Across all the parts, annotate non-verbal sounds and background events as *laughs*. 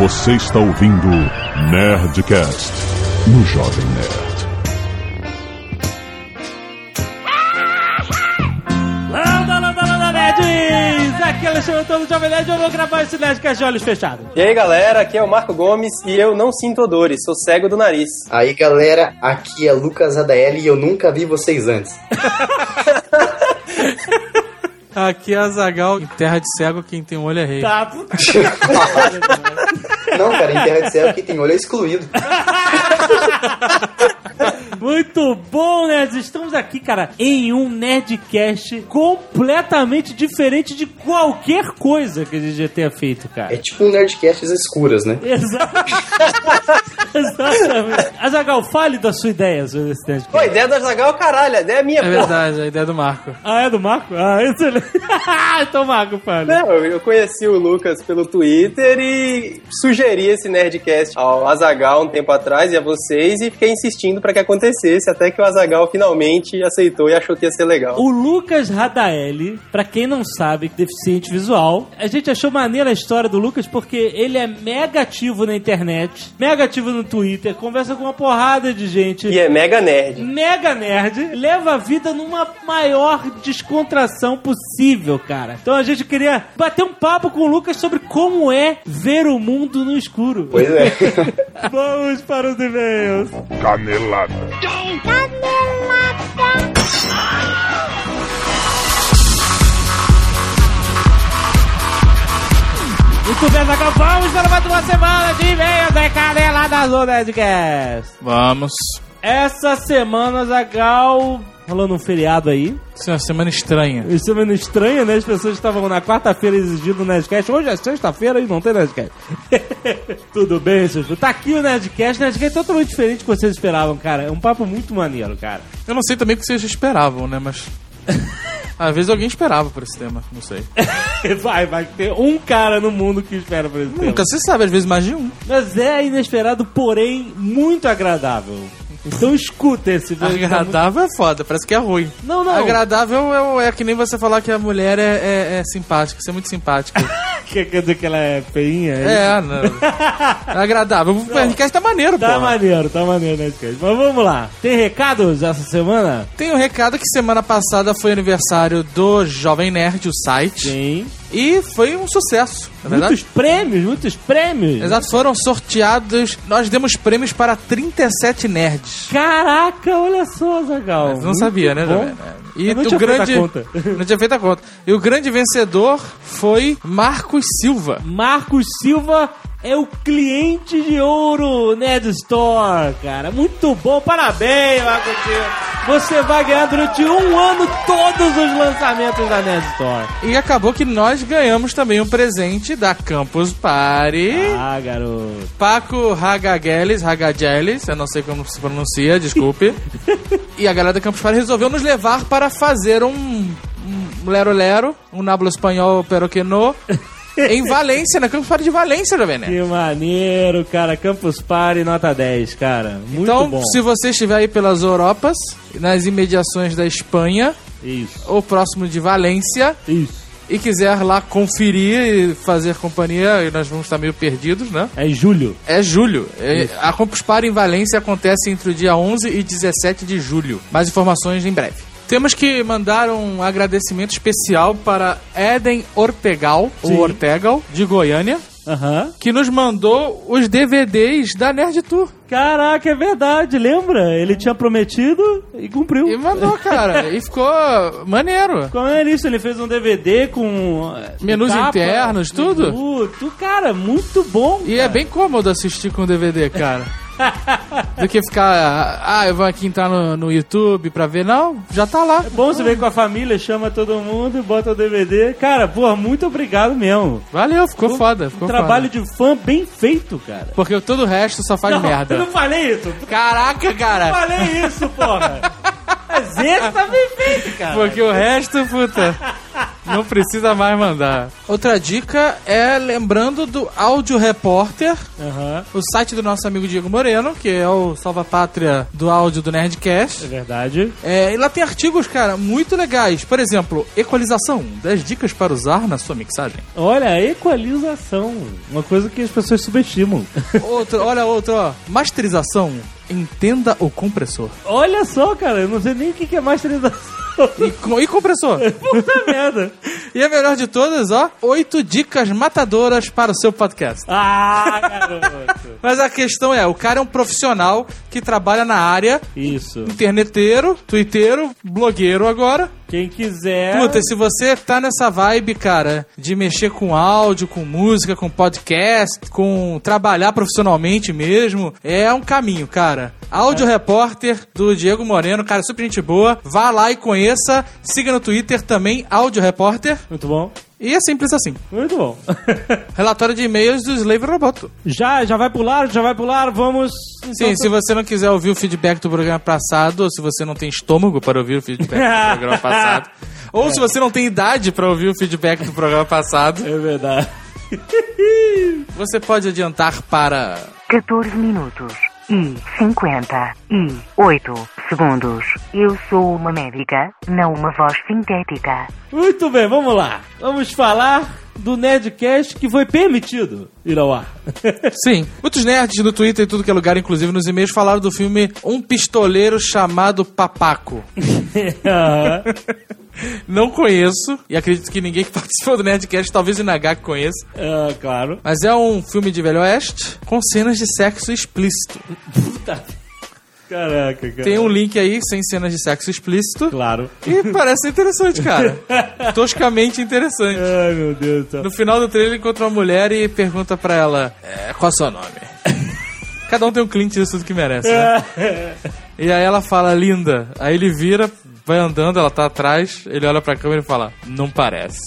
Você está ouvindo Nerdcast no Jovem Nerd. Landa, landa, landa, nerds! Aqui é o Alexandre Antônio do Jovem Nerd, eu vou gravar esse Nerdcast de olhos fechados. E aí galera, aqui é o Marco Gomes e eu não sinto odores, sou cego do nariz. Aí galera, aqui é Lucas ADL e eu nunca vi vocês antes. Aqui é a Zagal, em terra de cego, quem tem um olho é rei. Tá, puta Não, cara, em Terra de Céu que tem olho é excluído. *laughs* Muito bom, nerds! Estamos aqui, cara, em um Nerdcast completamente diferente de qualquer coisa que a gente já tenha feito, É cara. tipo um Nerdcast às escuras, né? *laughs* Exato. *laughs* Exatamente. Azagal, fale da sua ideia sobre esse Nerdcast. Pô, a ideia do Azagal, caralho, a ideia é minha, É verdade, a ideia do Marco. Ah, é do Marco? Ah, excelente. *laughs* então, Marco, fale. Não, eu conheci o Lucas pelo Twitter e sugeri esse Nerdcast ao Azagal um tempo atrás e a vocês e fiquei insistindo pra que acontecesse até que o Azagal finalmente aceitou e achou que ia ser legal. O Lucas Radaeli, pra quem não sabe, deficiente visual, a gente achou maneira a história do Lucas porque ele é mega ativo na internet, mega ativo no Twitter, conversa com uma porrada de gente. E é mega nerd. Mega nerd, leva a vida numa maior descontração possível, cara. Então a gente queria bater um papo com o Lucas sobre como é ver o mundo no escuro. Pois é. *laughs* Vamos para os e-mails. Canelada. Muito bem, Zagal, vamos para mais uma semana de e-mails da Canelada do Nerdcast. Vamos. Essa semana, Zagal, rolando um feriado aí. Isso é uma semana estranha. Uma semana estranha, né? As pessoas estavam na quarta-feira exigindo o Nerdcast. Hoje é sexta-feira e não tem Nerdcast. *laughs* Tudo bem, seus... Tá aqui o Nerdcast. O Nerdcast é totalmente diferente do que vocês esperavam, cara. É um papo muito maneiro, cara. Eu não sei também o que vocês esperavam, né? Mas. *laughs* Às vezes alguém esperava por esse tema, não sei. *laughs* Vai, vai ter um cara no mundo que espera por esse tema. Nunca se sabe, às vezes mais de um. Mas é inesperado, porém muito agradável. Então escuta esse Agradável é foda, parece que é ruim. Não, não. Agradável é, é que nem você falar que a mulher é, é, é simpática, você é muito simpática. *laughs* Quer dizer que ela é feinha? é, não. É *laughs* agradável. O podcast tá maneiro, Tá pô. maneiro, tá maneiro, né, Skate? Mas vamos lá. Tem recados essa semana? Tem um recado que semana passada foi aniversário do Jovem Nerd, o site. Sim. E foi um sucesso, na verdade. Muitos prêmios, muitos prêmios. Exato, foram sorteados. Nós demos prêmios para 37 nerds. Caraca, olha só, Zagal. Não Muito sabia, né, bom. Nerd? E Eu não o tinha feito a grande. conta. *laughs* Não tinha feito a conta. E o grande vencedor foi Marcos Silva. Marcos Silva é o cliente de ouro Nerd Store, cara. Muito bom, parabéns, Marcos Silva. Você vai ganhar durante um ano todos os lançamentos da Nerd Store. E acabou que nós ganhamos também um presente da Campus Party. Ah, garoto. Paco Hagageles, Hagageles, eu não sei como se pronuncia, desculpe. *laughs* e a galera da Campus Party resolveu nos levar para fazer um, um lero-lero, um nablo espanhol pero que no, em Valência, na Campus Party de Valência, Jovem Nerd. Que maneiro, cara. Campus Party nota 10, cara. Muito Então, bom. se você estiver aí pelas Europas, nas imediações da Espanha, Isso, ou próximo de Valência, isso. e quiser lá conferir e fazer companhia, e nós vamos estar meio perdidos, né? É em julho. É julho. É, a Campus Party em Valência acontece entre o dia 11 e 17 de julho. Mais informações em breve. Temos que mandar um agradecimento especial para Eden Ortegal, Sim. ou Ortegal, de Goiânia, Aham. que nos mandou os DVDs da Nerd Tour. Caraca, é verdade, lembra? Ele tinha prometido e cumpriu. E mandou, cara. e ficou maneiro. Como é isso? Ele fez um DVD com. eh, Menus capa, internos, tudo? menu, tu, cara, muito bom. E é bem cômodo assistir com DVD, cara. *laughs* Do que ficar, ah, eu vou aqui entrar no, no YouTube pra ver. Não, já tá lá. É bom você ver com a família, chama todo mundo e bota o DVD. Cara, porra, muito obrigado mesmo. Valeu, ficou foda. Ficou um trabalho foda. de fã bem feito, cara. Porque todo o resto só faz não, merda. Eu não falei isso. Caraca, Eu cara. falei isso, porra. *laughs* Mas esse tá bem feito, cara. Porque o resto, puta. *laughs* Não precisa mais mandar. Outra dica é lembrando do Áudio Repórter, Aham, o site do nosso amigo Diego Moreno, que é o salva-pátria do áudio do é Nerdcast. verdade. É, e lá tem artigos, cara, muito legais. Por exemplo, equalização, 10 dicas para usar na sua mixagem. Olha, equalização. Uma coisa que as pessoas subestimam. *laughs* Outro, olha outro, ó. Masterização, entenda o compressor. Olha só, cara, eu não sei nem o que é masterização. E, co- e compressor. *laughs* Puta merda. E a melhor de todas, ó, oito dicas matadoras para o seu podcast. Ah, garoto. *laughs* Mas a questão é, o cara é um profissional que trabalha na área, Isso. interneteiro, twitteiro, blogueiro agora. Quem quiser. Puta, se você tá nessa vibe, cara, de mexer com áudio, com música, com podcast, com trabalhar profissionalmente mesmo, é um caminho, cara. Áudio Repórter do Diego Moreno, cara, super gente boa. Vá lá e conheça. Siga no Twitter também, Áudio Repórter. Muito bom. E é simples assim. Muito bom. *laughs* Relatório de e-mails do Slave Roboto. já, já vai pular, já vai pular, vamos. Sim, então, se você não quiser ouvir o feedback do programa passado, ou se você não tem estômago para ouvir o feedback do *laughs* programa passado, ou se você não tem idade para ouvir o feedback do programa passado, É verdade. você pode adiantar para 14 minutos e 58 segundos. Eu sou uma médica, não uma voz sintética. Muito bem, vamos lá. Vamos falar do Nerdcast que foi permitido ir ao ar. Sim. Muitos nerds no Twitter e tudo que é lugar, inclusive nos e-mails, falaram do filme Um Pistoleiro Chamado Papaco. *laughs* Não conheço, e acredito que ninguém que *laughs* participou do Nerdcast, talvez o conheça. Ah, claro. Mas é um filme de Velho Oeste com cenas de sexo explícito. Puta. Caraca, cara. Tem um link aí sem cenas de sexo explícito. Claro. E parece interessante, cara. *laughs* Toscamente interessante. Ai, meu Deus do céu. No final do trailer, ele encontra uma mulher e pergunta pra ela: é, Qual é o seu nome? *laughs* Cada um tem um cliente disso tudo que merece, né? *laughs* E aí ela fala, linda. Aí ele vira, vai andando, ela tá atrás, ele olha pra câmera e fala, não parece.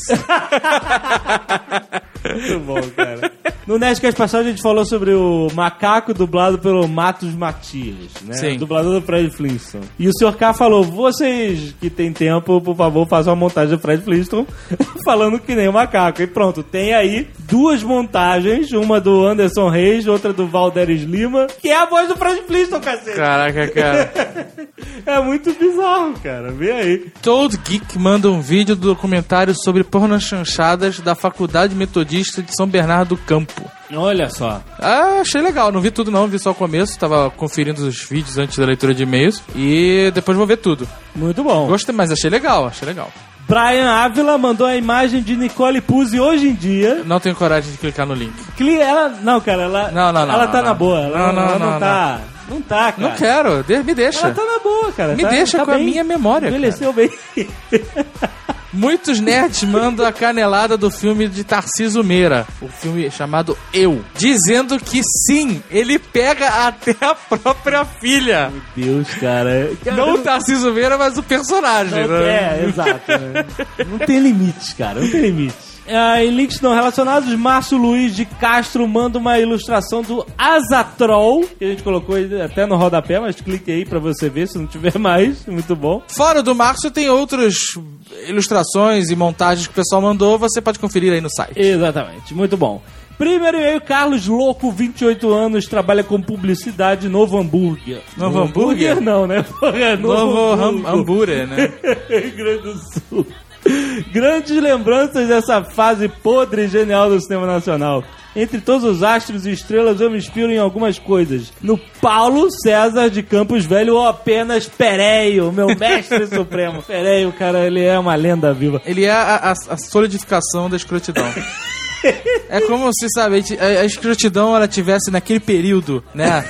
Muito bom, cara. No Nerdcast passado a gente falou sobre o macaco dublado pelo Matos Matias, né? Sim. Dublador do Fred Flintstone. E o Sr. K falou, vocês que têm tempo, por favor, façam uma montagem do Fred Flintstone *laughs* falando que nem o macaco. E pronto, tem aí duas montagens, uma do Anderson Reis, outra do Valderes Lima, que é a voz do Fred Flintstone, cacete. Caraca, cara. *laughs* É muito bizarro, cara. Vê aí. Toad Geek manda um vídeo do documentário sobre pornochanchadas da Faculdade Metodista de São Bernardo do Campo. Olha só. Ah, achei legal. Não vi tudo não, vi só o começo. Tava conferindo os vídeos antes da leitura de e-mails. E depois vou ver tudo. Muito bom. Gostei, mas achei legal, achei legal. Brian Ávila mandou a imagem de Nicole Puzzi hoje em dia. Não tenho coragem de clicar no link. Cli- Ela, não, cara, ela, Não, não, não, ela tá na boa. Ela Não, não, não, ela não, não, tá. Não tá, cara. Não quero, me deixa. Ela tá na boa, cara. Me Tá- deixa tá com a bem. minha memória, Envelheceu bem. *laughs* Muitos nerds mandam a canelada do filme de Tarciso Meira, o filme chamado Eu, dizendo que sim, ele pega até a própria filha. Deus, cara. Não o Tarciso Meira, mas o personagem. Não, né? é, exato. né? Não tem limites, cara. Não tem limites. Ah, em links não relacionados, Márcio Luiz de Castro manda uma ilustração do Azatrol, que a gente colocou até no rodapé, mas clique aí pra você ver se não tiver *laughs* mais. Muito bom. Fora do Márcio, tem outras ilustrações e montagens que o pessoal mandou, você pode conferir aí no site. Exatamente, muito bom. Primeiro e-mail, Carlos Louco, 28 anos, trabalha com publicidade Novo Hambúrguer. Novo Hambúrguer? Não, né? *laughs* Porra, é Novo hambúrguer, né? *laughs* Rio Grande do Sul. *laughs* Grandes lembranças dessa fase podre e genial do cinema nacional. Entre todos os astros e estrelas, eu me inspiro em algumas coisas. No Paulo César de Campos Velho ou apenas Pereio, meu mestre *laughs* supremo. Pereio, cara, ele é uma lenda viva. Ele é a, a- a solidificação da escrotidão. *laughs* É como se, sabe, a, a escrotidão ela tivesse naquele período, né?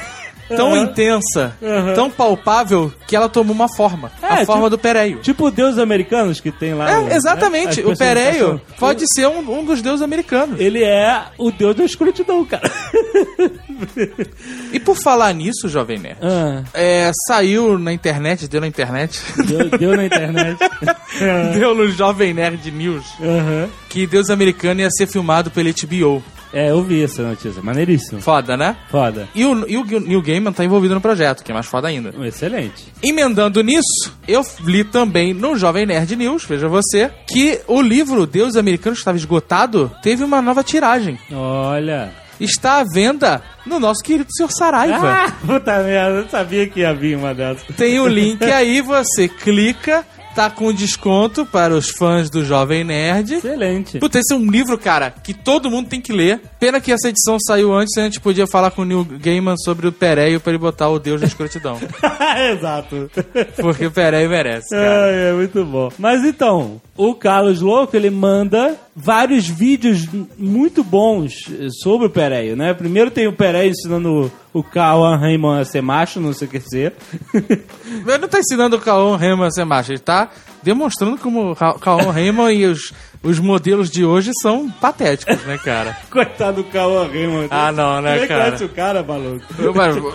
Tão Aham. intensa, Aham. tão palpável, que ela tomou uma forma. É, a forma tipo- do Pereio. Tipo deuses americanos que tem lá. o- É, exatamente. né, o Pereio pode ser um, um dos deuses americanos. Ele é o deus da escrotidão, cara. E por falar nisso, Jovem Nerd, Ah, é, saiu na internet, deu na internet, deu, deu na internet. *laughs* deu no Jovem Nerd News, Aham. que Deus Americano ia ser filmado pela HBO. É, eu vi essa notícia. Maneiríssimo. Foda, né? Foda. E o, e o Neil Gaiman tá envolvido no projeto, que é mais foda ainda. Excelente. Emendando nisso, eu li também no Jovem Nerd News, veja você, que o livro Deus Americano estava esgotado teve uma nova tiragem. Olha. Está à venda no nosso querido Sr. Saraiva. Ah, puta merda, eu sabia que ia vir uma dessas. Tem o link aí, você clica, tá com desconto para os fãs do Jovem Nerd. Excelente. Puta, esse é um livro, cara, que todo mundo tem que ler. Pena que essa edição saiu antes, a gente podia falar com o Neil Gaiman sobre o Pereio pra ele botar o Deus da escrotidão. *laughs* Exato. Porque o Pereio merece, cara. Ai, é muito bom. Mas então, o Carlos Louco, ele manda vários vídeos muito bons sobre o Pereio, né? Primeiro tem o Pereio ensinando o Kawan Raymond a ser macho, não sei o que ser. *laughs* Ele não tá ensinando o Kaon Raymond a ser macho, ele tá demonstrando como o Ka- Kaon Raymond e os, os modelos de hoje são patéticos, né, cara? *laughs* Coitado do Kawan Raymond. Ah, não, né, Você cara? conhece o cara, maluco? Eu- mas- Ele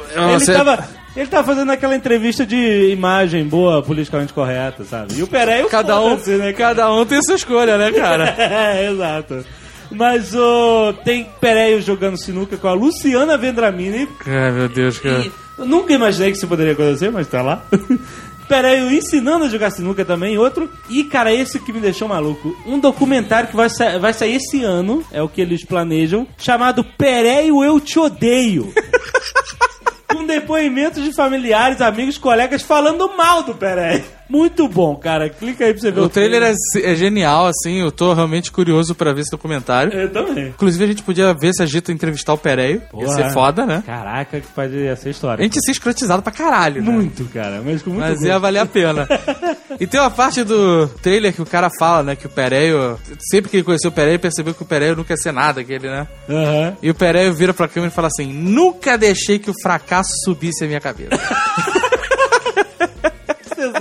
você- tava... Ele tava fazendo aquela entrevista de imagem boa, politicamente correta, sabe? E o Pereio Cada um, né, cada um tem sua escolha, né, cara? *laughs* é, exato. Mas o tem Pereio jogando sinuca com a Luciana Vendramini. Ai, meu Deus, cara. E eu nunca imaginei que isso poderia acontecer, mas tá lá. *laughs* Pereio ensinando a jogar sinuca também, outro. E, cara, esse que me deixou maluco. Um documentário que vai, sa vai sair esse ano, é o que eles planejam, chamado Pereio Eu Te Odeio. *laughs* Com depoimentos de familiares, amigos, colegas falando mal do Pereio. Muito bom, cara. Clica aí pra você ver O trailer é, é genial, assim, eu tô realmente curioso pra ver esse documentário. Eu também. Inclusive, a gente podia ver se a Gita entrevistar o Pereio. Ia Porra. ser foda, né? Caraca, que pode ser história. A gente ia ser escrotizado pra caralho, né? Muito, cara. Mas com muito Mas gosto. ia valer a pena. e tem uma parte do trailer que o cara fala, né? Que o Pereio. Sempre que ele conheceu o Pereio, percebeu que o Pereio não quer ser nada, que ele, né? Aham. E o Pereio vira pra câmera e fala assim: Nunca deixei que o fracasso subisse a minha cabeça. *laughs*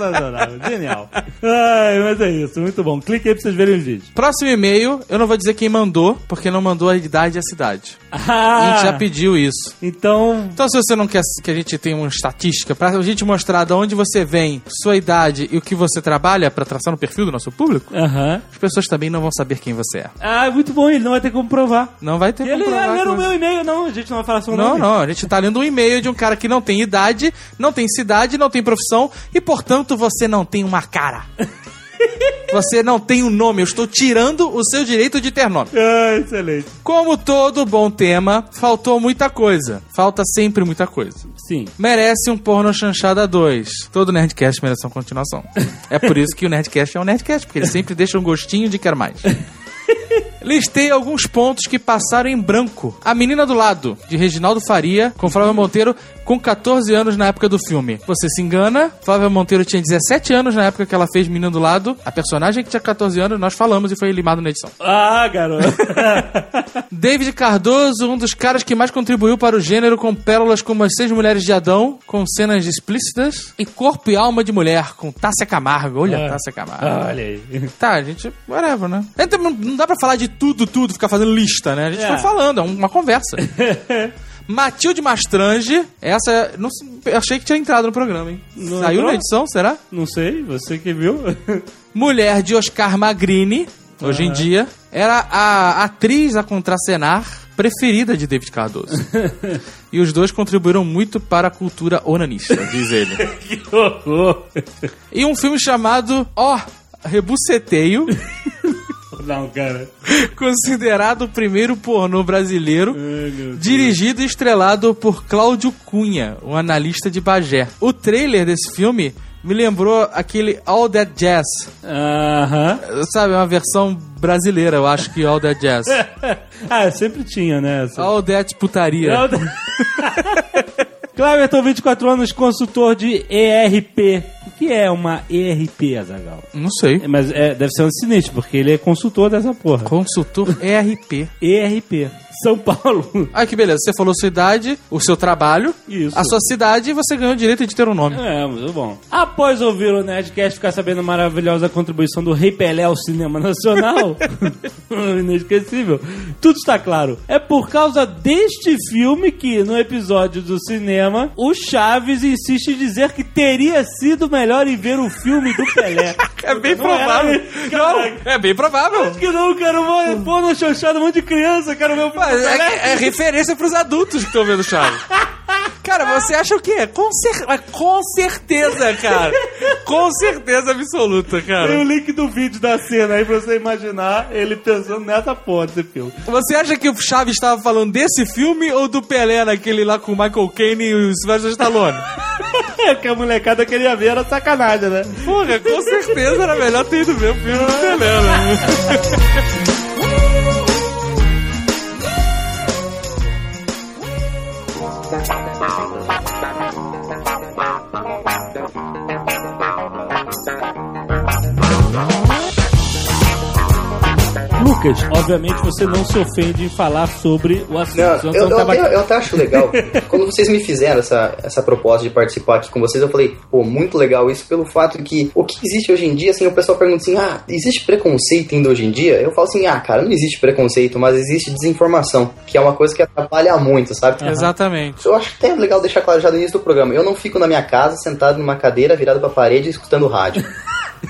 Sensacional, genial. Ai, mas é isso, muito bom. Clique aí pra vocês verem os vídeos. Próximo e-mail, eu não vou dizer quem mandou, porque não mandou a idade e a cidade. A Ah, gente já pediu isso. então, Então, se você não quer que a gente tenha uma estatística pra gente mostrar de onde você vem, sua idade e o que você trabalha pra traçar no perfil do nosso público, aham. as pessoas também não vão saber quem você é. Ah, muito bom, ele não vai ter como provar. Não vai ter Ele como provar leu no você- meu e-mail, não, a gente não vai falar seu Não, nome. não, a gente tá lendo um e-mail de um cara que não tem idade, não tem cidade, não tem profissão e, portanto, você não tem uma cara. Você não tem um nome, eu estou tirando o seu direito de ter nome. Ah, excelente. Como todo bom tema, faltou muita coisa. Falta sempre muita coisa. Sim. Merece um porno chanchada 2. Todo Nerdcast merece uma continuação. É por isso que o Nerdcast é um Nerdcast, porque ele sempre deixa um gostinho de quer mais. Listei alguns pontos que passaram em branco. A Menina do Lado, de Reginaldo Faria, com Flávia Monteiro, com 14 anos na época do filme. Você se engana, Flávia Monteiro tinha 17 anos na época que ela fez Menina do Lado. A personagem que tinha 14 anos, nós falamos e foi limado na edição. Ah, garoto. *laughs* David Cardoso, um dos caras que mais contribuiu para o gênero com pérolas como As Seis Mulheres de Adão, com cenas explícitas, e Corpo e Alma de Mulher, com Tássia Camargo. Olha, Ah. Tássia Camargo. Olha aí. *laughs* Tá, a gente, whatever, né? Então, não, dá pra falar de tudo, tudo, ficar fazendo lista, né? A gente É. tá falando, é uma conversa. *laughs* Matilde Mastrange, essa, não, achei que tinha entrado no programa, hein? Não Saiu entrou? na edição, será? Não sei, você que viu. *laughs* Mulher de Oscar Magrini, hoje em dia, era a atriz a contracenar preferida de David Cardoso. *laughs* e os dois contribuíram muito para a cultura onanista, diz ele. *laughs* que horror. E um filme chamado Ó, Rebuceteio, Não, cara. considerado o primeiro pornô brasileiro, Ai, dirigido e estrelado por Cláudio Cunha, um analista de Bagé. O trailer desse filme me lembrou aquele All That Jazz, Aham. sabe, uma versão brasileira, eu acho que All That Jazz. *laughs* ah, sempre tinha, né? essa- All That Putaria. *laughs* Cleverton, 24 anos, consultor de ERP. Que é uma ERP, Azagal? Não sei. Mas é, deve ser um sinistro, porque ele é consultor dessa porra. Consultor ERP. *laughs* ERP. São Paulo. *laughs* Ah, que beleza. Você falou sua idade, o seu trabalho, Isso. a sua cidade e você ganhou o direito de ter um nome. É, muito bom. Após ouvir o Nerdcast ficar sabendo a maravilhosa contribuição do Rei Pelé ao cinema nacional, *laughs* inesquecível, tudo está claro. É por causa deste filme que, no episódio do cinema, o Chaves insiste em dizer que teria sido melhor melhor em ver o filme do Pelé. *laughs* É bem Não era provável. Não, é bem provável. Acho que não, cara. Eu vou pôr no chanchado um monte de criança, quero ver o filme Mas do Pelé. é, é referência pros adultos que estão vendo Chaves. *laughs* Cara, você acha o quê? Com, cer com certeza, cara. Com certeza absoluta, Tem o cara. link do vídeo da cena aí pra você imaginar ele pensando nessa porra desse filme. Você acha que o Chaves estava falando desse filme ou do Pelé naquele lá com o Michael Caine e o Sylvester Stallone? *laughs* É que a molecada queria ver, era sacanagem, né? Porra, com certeza era melhor ter ido ver o filme do Pelé, né? Lucas, obviamente você não se ofende em falar sobre o assunto. Não, eu, não eu, tava até, eu até acho legal. *laughs* Quando vocês me fizeram essa, essa proposta de participar aqui com vocês, eu falei, pô, muito legal isso pelo fato de que o que existe hoje em dia, assim, o pessoal pergunta assim, ah, existe preconceito ainda hoje em dia? Eu falo assim, ah, cara, não existe preconceito, mas existe desinformação, que é uma coisa que atrapalha muito, sabe? Exatamente. Eu acho até legal deixar claro já no início do programa. Eu não fico na minha casa sentado numa cadeira virado pra parede escutando rádio.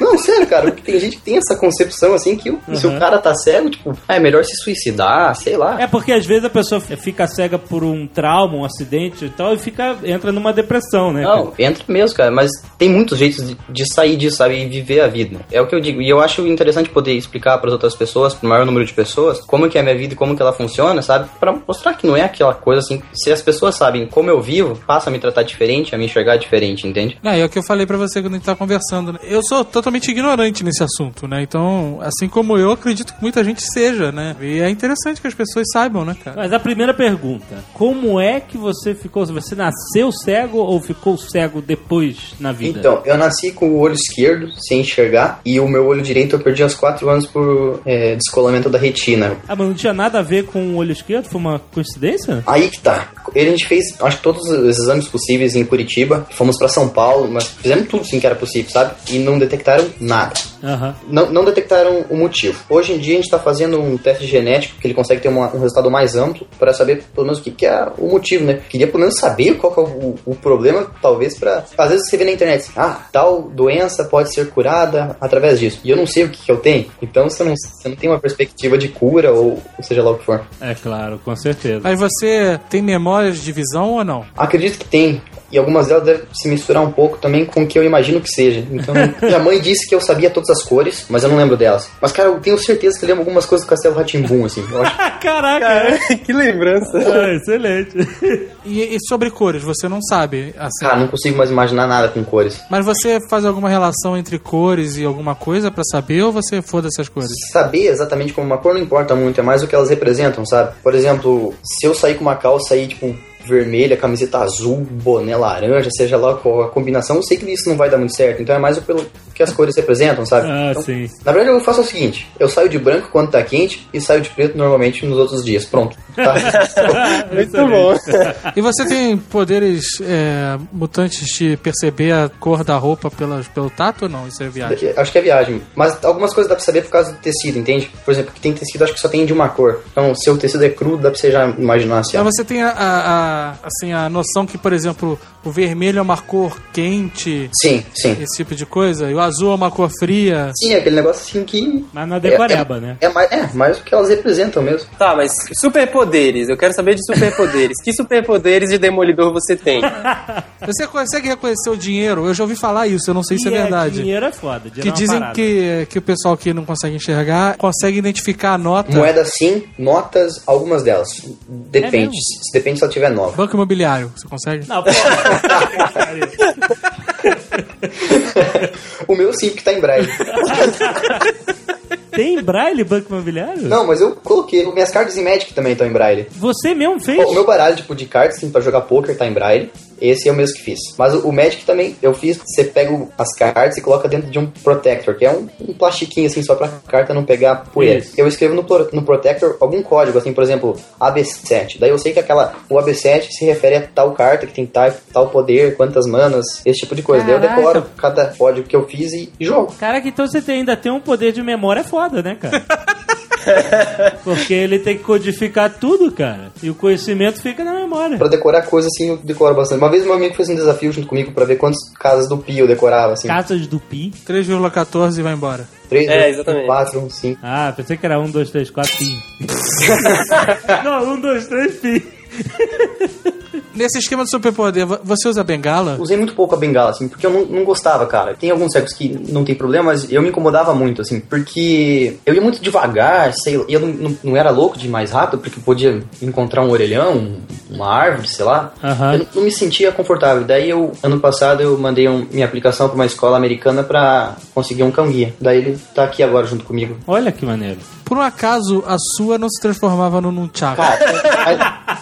Não, sério, cara, porque tem gente que tem essa concepção assim que o- se o cara tá cego, tipo, ah, é melhor se suicidar, sei lá. É porque às vezes a pessoa fica cega por um trauma, um acidente e tal, e fica, entra numa depressão, né? Não, entra mesmo, cara, mas tem muitos jeitos de, de sair disso, sabe, e viver a vida. É o que eu digo. E eu acho interessante poder explicar para outras pessoas, pro maior número de pessoas, como que é a minha vida e como que ela funciona, sabe? Pra mostrar que não é aquela coisa assim. Se as pessoas sabem como eu vivo, passa a me tratar diferente, a me enxergar diferente, entende? É, é o que eu falei pra você quando a gente tá conversando. né? Eu sou totalmente ignorante nesse assunto, né? Então, assim como eu, acredito que muita gente seja, né? E é interessante que as pessoas saibam, né, cara? Mas a primeira pergunta: como é que você ficou? Você nasceu cego ou ficou cego depois na vida? Então, eu nasci com o olho esquerdo, sem enxergar, e o meu olho direito eu perdi aos 4 anos por é, descolamento da retina. Ah, mas não tinha nada a ver com o olho esquerdo? Foi uma coincidência? Aí que tá. Ele, a gente fez, acho que todos os exames possíveis em Curitiba. Fomos pra São Paulo, mas fizemos tudo sim que era possível, sabe? E não detectaram nada. Aham. Não, não detectaram o motivo. Hoje em dia a gente está fazendo um teste genético que ele consegue ter uma- um resultado mais amplo para saber pelo menos o que, que é o motivo, né? Queria pelo menos saber qual que é o, o problema, talvez para às vezes você vê na internet, assim, ah, tal doença pode ser curada através disso. E eu não sei o que, que eu tenho. Então você não, você não tem uma perspectiva de cura ou, ou seja lá o que for. É claro, com certeza. Mas você tem memórias de visão ou não? Acredito que tem. E algumas delas devem se misturar um pouco também com o que eu imagino que seja. Então, *laughs* minha mãe disse que eu sabia todas as cores, mas eu não lembro delas. Mas, cara, eu tenho certeza que eu lembro algumas coisas do Castelo Ratimbum, assim. Eu acho *laughs* Caraca, que lembrança. é, excelente. E, e sobre cores, você não sabe, assim. Cara, não consigo mais imaginar nada com cores. Mas você faz alguma relação entre cores e alguma coisa pra saber ou você foda essas cores? Saber exatamente como uma cor não importa muito, é mais o que elas representam, sabe? Por exemplo, se eu sair com uma calça aí, tipo, vermelha, camiseta azul, boné laranja, seja lá qual a combinação, eu sei que isso não vai dar muito certo. Então é mais o pelo que as cores representam, sabe? Ah, Então, sim. Na verdade, eu faço o seguinte: eu saio de branco quando tá quente e saio de preto normalmente nos outros dias. Pronto. Tá? *laughs* *laughs* Muito bom. *laughs* E você tem poderes é, mutantes de perceber a cor da roupa pelas, pelo tato ou não? Isso é viagem. Acho que é viagem. Mas algumas coisas dá pra saber por causa do tecido, entende? Por exemplo, que tem tecido, acho que só tem de uma cor. Então, se o tecido é cru, dá pra você já imaginar assim. Mas você tem a, a- a- assim, a noção que, por exemplo, o vermelho é uma cor quente, Sim, sim. esse tipo de coisa, e o azul é uma cor fria. Sim, é aquele negócio assim que. Mas na decoreba, né? É mais, é mais o que elas representam mesmo. Tá, mas superpoderes. Eu quero saber de superpoderes. que superpoderes de Demolidor você tem? *laughs* Você consegue reconhecer o dinheiro? Eu já ouvi falar isso, eu não sei se é E verdade. dinheiro é foda. dinheiro Que é dizem parada. que, que o pessoal que não consegue enxergar consegue identificar a nota. Moeda sim, notas, algumas delas. Depende. Se- Depende se ela tiver nova. Banco imobiliário, você consegue? Não. *laughs* O meu sim, porque tá em braille. Tem braille banco imobiliário? Não, mas eu coloquei. Minhas cartas em Magic também estão em braille. Você mesmo fez? O meu baralho, tipo, de cartas, assim, pra jogar poker tá em braille. Esse é o mesmo que fiz. Mas o o Magic também, eu fiz, você pega as cartas e coloca dentro de um Protector, que é um, um plastiquinho, assim, só pra carta não pegar poeira. Isso. Eu escrevo no, no Protector algum código, assim, por exemplo, AB7. Daí eu sei que aquela, o AB7 se refere a tal carta que tem tal, tal poder, quantas manas, esse tipo de coisa. Daí eu Caraca. decoro cada código que eu fiz e, jogo. Caraca, então você tem- ainda tem um poder de memória foda, né, cara? *laughs* *laughs* Porque ele tem que codificar tudo, cara. E o conhecimento fica na memória. Pra decorar coisa assim, eu decoro bastante. Uma vez meu amigo fez um desafio junto comigo pra ver quantas casas do Pi eu decorava, assim. Casas do Pi. 3,14 e vai embora. 3, É, exatamente. 4, 5. Ah, pensei que era 1, 2, 3, 4, Pi. *laughs* Não, 1, 2, 3, Pi. *laughs* Nesse esquema de superpoder, vo- você usa bengala? Usei muito pouco a bengala, assim, porque eu não, não gostava, cara. Tem alguns cegos que não tem problema, mas eu me incomodava muito, assim, porque eu ia muito devagar, sei lá, eu não, não, não era louco de ir mais rápido, porque podia encontrar um orelhão, um- uma árvore, sei lá. Aham. Eu não, me sentia confortável. Daí eu, ano passado, eu mandei um- minha aplicação pra uma escola americana pra conseguir um cão-guia. Daí ele tá aqui agora junto comigo. Olha que maneiro. Por um acaso, a sua não se transformava no Nunchaku? Cara, *laughs*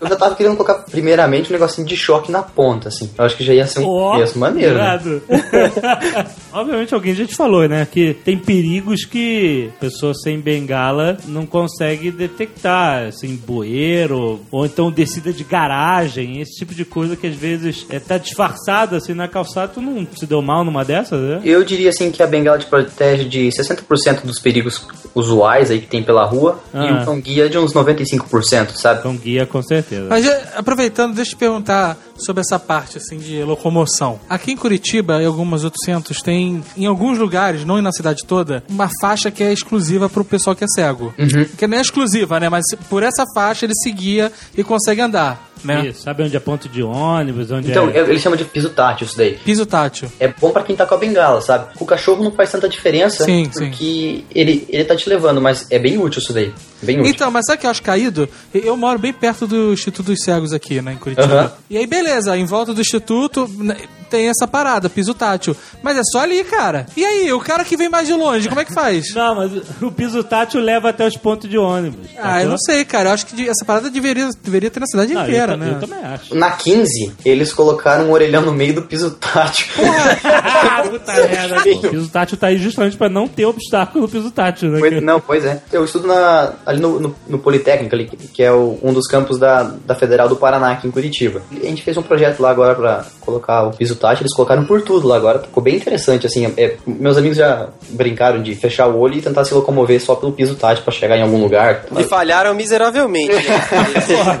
eu já tava querendo colocar primeiramente um negocinho de choque na ponta, assim. Eu acho que já ia ser um Ó, começo maneiro, né? *laughs* Obviamente alguém já te falou, né? Que tem perigos que pessoas sem bengala não consegue detectar, assim, bueiro, ou então descida de garagem, esse tipo de coisa que às vezes é, tá disfarçada assim na calçada. Tu não se deu mal numa dessas, né? Eu diria assim que a bengala te protege de 60% dos perigos usuais aí que tem pela rua e Ah. o cão guia de uns 95%, sabe? Então guia com certeza. Mas é, aproveitando, deixa eu te perguntar sobre essa parte assim de locomoção. Aqui em Curitiba e alguns outros centros tem, em alguns lugares, não na cidade toda, uma faixa que é exclusiva pro pessoal que é cego. Que não é exclusiva, né? Mas por essa faixa ele seguia e consegue andar, né? Isso, sabe onde é ponto de ônibus, onde Então, é... ele chama de piso tátil isso daí. Piso tátil. É bom pra quem tá com a bengala, sabe? O cachorro não faz tanta diferença Sim, porque Ele, ele tá te levando, mas é bem útil isso daí. Bem útil. Então, mas sabe o que eu acho caído? Eu moro bem perto do Instituto dos Cegos aqui, né, em Curitiba. E aí, beleza, em volta do Instituto né, tem essa parada, piso tátil. Mas é só ali, cara. E aí, o cara que vem mais de longe, como é que faz? *laughs* Não, mas o piso tátil leva até os pontos de ônibus. Ah, eu não sei, cara. Eu acho que essa parada deveria, deveria ter na cidade Não, inteira, eu, né? eu também acho. Na 15, eles colocaram um orelhão no meio do piso tátil. *laughs* Puta merda. O piso tátil tá aí justamente pra não ter obstáculo no piso tátil, né? Pois- não, pois é. Eu estudo na, ali no, no, no Politécnico, ali, que é o- um dos campos da, da Federal do Paraná, aqui em Curitiba. A gente fez um projeto lá agora pra colocar o piso tátil, eles colocaram por tudo lá agora. Ficou bem interessante, assim. é- meus amigos já brincaram de fechar o olho e tentar se locomover só pelo piso tátil pra chegar em algum lugar. E falharam miseravelmente. Né?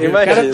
*laughs* Imagina.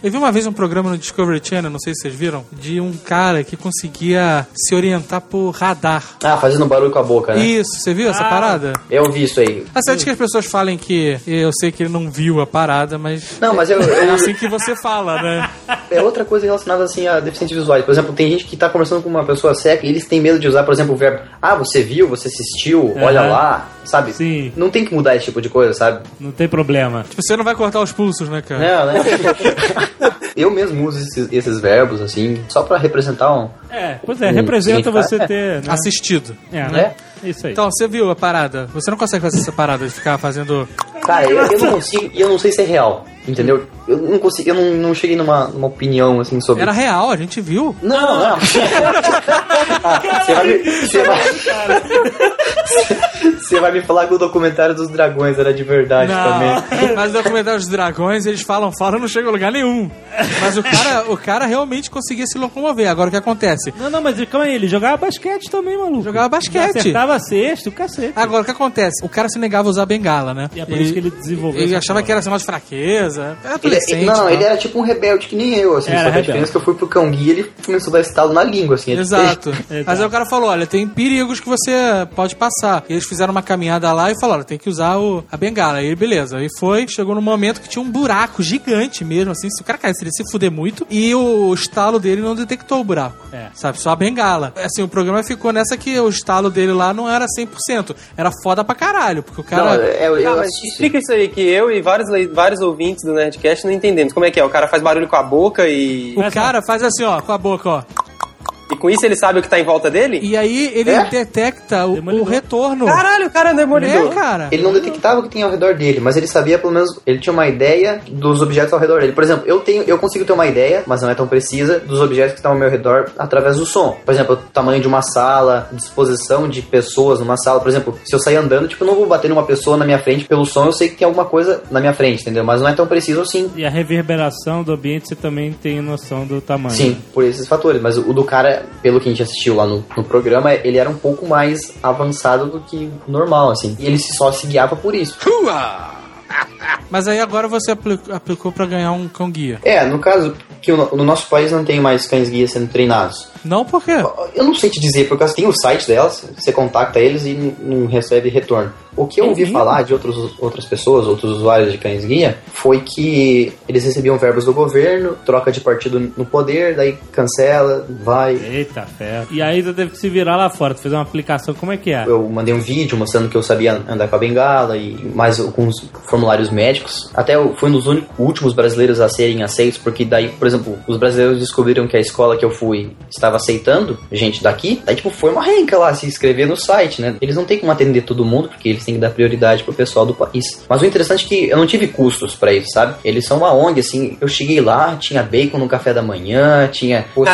Eu vi uma vez um programa no Discovery Channel, não sei se vocês viram, de um cara que conseguia se orientar por radar. Ah, fazendo barulho com a boca, né? Isso, você viu essa Ah. parada? Eu vi isso aí. Tá certo que as pessoas falem que eu sei que ele não viu a parada, mas Não, mas eu, é eu, assim que você fala, né? *laughs* É outra coisa relacionada assim a deficientes visuais. Por exemplo, tem gente que tá conversando com uma pessoa cega e eles têm medo de usar, por exemplo, o verbo Ah, você viu, você assistiu, olha lá, sabe? Sim. Não tem que mudar esse tipo de coisa, sabe? Não tem problema. Tipo, você não vai cortar os pulsos, né, cara? Não, né? *laughs* Eu mesmo uso esses, esses verbos, assim, só pra representar um. É, pois é, representa você é. ter. Né? Assistido. É, né? Isso aí. Então, você viu a parada? Você não consegue fazer essa parada de ficar fazendo. Cara, eu, eu não consigo, e eu não sei se é real, entendeu? Eu não consigo, eu não, não cheguei numa, numa opinião, assim, sobre. Era real, a gente viu. Não, não. Ah, *laughs* Você vai, me- você vai... Você vai me falar que o documentário dos dragões era de verdade também. Mas no documentário dos dragões, eles falam, falam, não chega a lugar nenhum. Mas o cara, o cara realmente conseguia se locomover. Agora o que acontece? Não, não, mas calma aí, ele jogava basquete também, maluco. Jogava basquete. Acertava sexto, cacete. Agora o que acontece? O cara se negava a usar bengala, né? E é por isso que ele desenvolveu Ele achava que era sinal de fraqueza. Era Ele, não, tal. ele era tipo um rebelde que nem eu, assim. Era só que a rebelde. diferença é que eu fui pro cão guia e ele começou a dar estalo na língua, assim. Ele- Exato. *laughs* Exato. Mas aí o cara falou: olha, tem perigos que você pode passar. E eles fizeram uma caminhada lá e falaram: tem que usar o, a bengala. Aí ele, beleza. Aí foi, chegou no momento que tinha um buraco gigante mesmo, assim. Se o cara caísse, ele ia se fuder muito. E o estalo dele não detectou o buraco. É. Sabe? Só a bengala. Assim, o programa ficou nessa que o estalo dele lá não era 100%. Era foda pra caralho. Porque o Não, cara. é, eu, eu Ah, explica isso aí, que eu e vários, vários ouvintes do Nerdcast não entendemos. Como é que é? O cara faz barulho com a boca e. O cara faz assim, ó, com a boca, ó. E com isso ele sabe o que tá em volta dele? E aí ele É? detecta o, o retorno. Caralho, o cara é demolidor. É, cara. Ele não detectava o que tinha ao redor dele, mas ele sabia pelo menos, ele tinha uma ideia dos objetos ao redor dele. Por exemplo, eu tenho, eu consigo ter uma ideia, mas não é tão precisa, dos objetos que estão ao meu redor através do som. Por exemplo, o tamanho de uma sala, disposição de pessoas numa sala. Por exemplo, se eu sair andando, tipo, eu não vou bater numa pessoa na minha frente pelo som, eu sei que tem alguma coisa na minha frente, entendeu? Mas não é tão preciso assim. E a reverberação do ambiente você também tem noção do tamanho. Sim, por esses fatores. Mas o do cara pelo que a gente assistiu lá no, no programa, ele era um pouco mais avançado do que o normal, assim. E ele só se guiava por isso. *laughs* Mas aí agora você apli- aplicou pra ganhar um cão guia. É, no caso, que no, no nosso país não tem mais cães guia sendo treinados. Não por quê? Eu não sei te dizer, porque tem o site delas, você contacta eles e não, recebe retorno. O que eu ouvi falar de outros, outras pessoas, outros usuários de cães guia, foi que eles recebiam verbos do governo, troca de partido no poder, daí cancela, vai. Eita, fé. E aí tu teve que se virar lá fora, tu fez uma aplicação, como é que é? Eu mandei um vídeo mostrando que eu sabia andar com a bengala e mais alguns formulários médicos. Até eu fui um dos únicos, últimos brasileiros a serem aceitos, porque daí, por exemplo, os brasileiros descobriram que a escola que eu fui estava aceitando gente daqui. Daí, tipo, foi uma renca lá se inscrever no site, né? Eles não têm como atender todo mundo, porque eles têm que dar prioridade pro pessoal do país. Mas o interessante é que eu não tive custos pra isso, sabe? Eles são uma ONG, assim. Eu cheguei lá, tinha bacon no café da manhã, tinha. *laughs* Poxa,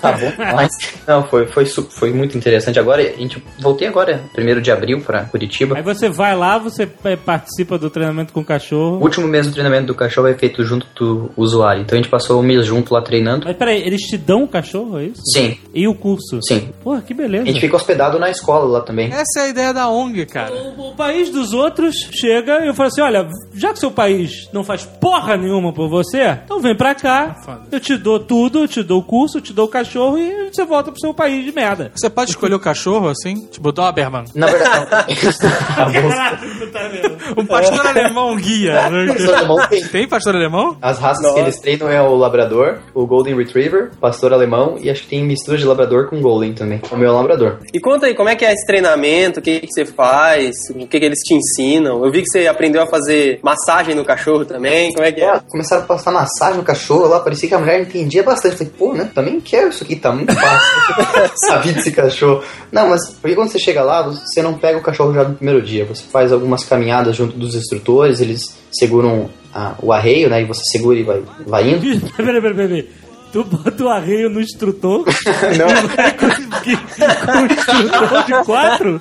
tá bom, mas. Não, foi, foi, foi muito interessante. Agora, a gente voltei agora, primeiro de abril, pra Curitiba. Aí você vai lá, você eh, participa do treinamento com o O cachorro. último mês do treinamento do cachorro é feito junto do usuário. Então a gente passou um mês junto lá treinando. Mas peraí, eles te dão o cachorro, é isso? Sim, E o curso? sim. Porra, que beleza. A gente fica hospedado na escola lá também. Essa é a ideia da ONG, cara. O, o país dos outros chega e eu falo assim: olha, já que seu país não faz porra nenhuma por você, então vem pra cá, foda. eu te dou tudo, eu te dou o curso, eu te dou o cachorro e você volta pro seu país de merda. Você pode escolher o cachorro assim? Tipo, Doberman. Na verdade, *laughs* *laughs* Tá bom. Um pastor alemão guia. né? Pastor alemão tem. Tem pastor alemão? As raças Nossa. que eles treinam é o Labrador, o Golden Retriever, Pastor Alemão e acho que tem mistura de Labrador com Golden também. O meu é o Labrador. E conta aí, como é que é esse treinamento? O que, que você faz? O que, que eles te ensinam? Eu vi que você aprendeu a fazer massagem no cachorro também. Como é que é? É, começaram a passar massagem no cachorro lá, parecia que a mulher entendia bastante. Falei, pô, né? Também quero isso aqui, tá muito fácil. *laughs* Sabia desse cachorro. Não, mas porque quando você chega lá, você não pega o cachorro já no primeiro dia. Você faz algumas caminhadas junto dos instrutores, eles seguram a- o arreio, né? E você segura e vai, vai indo. peraí, peraí, peraí. Tu bota o arreio no instrutor? *laughs* Não, que, com o instrutor de quatro?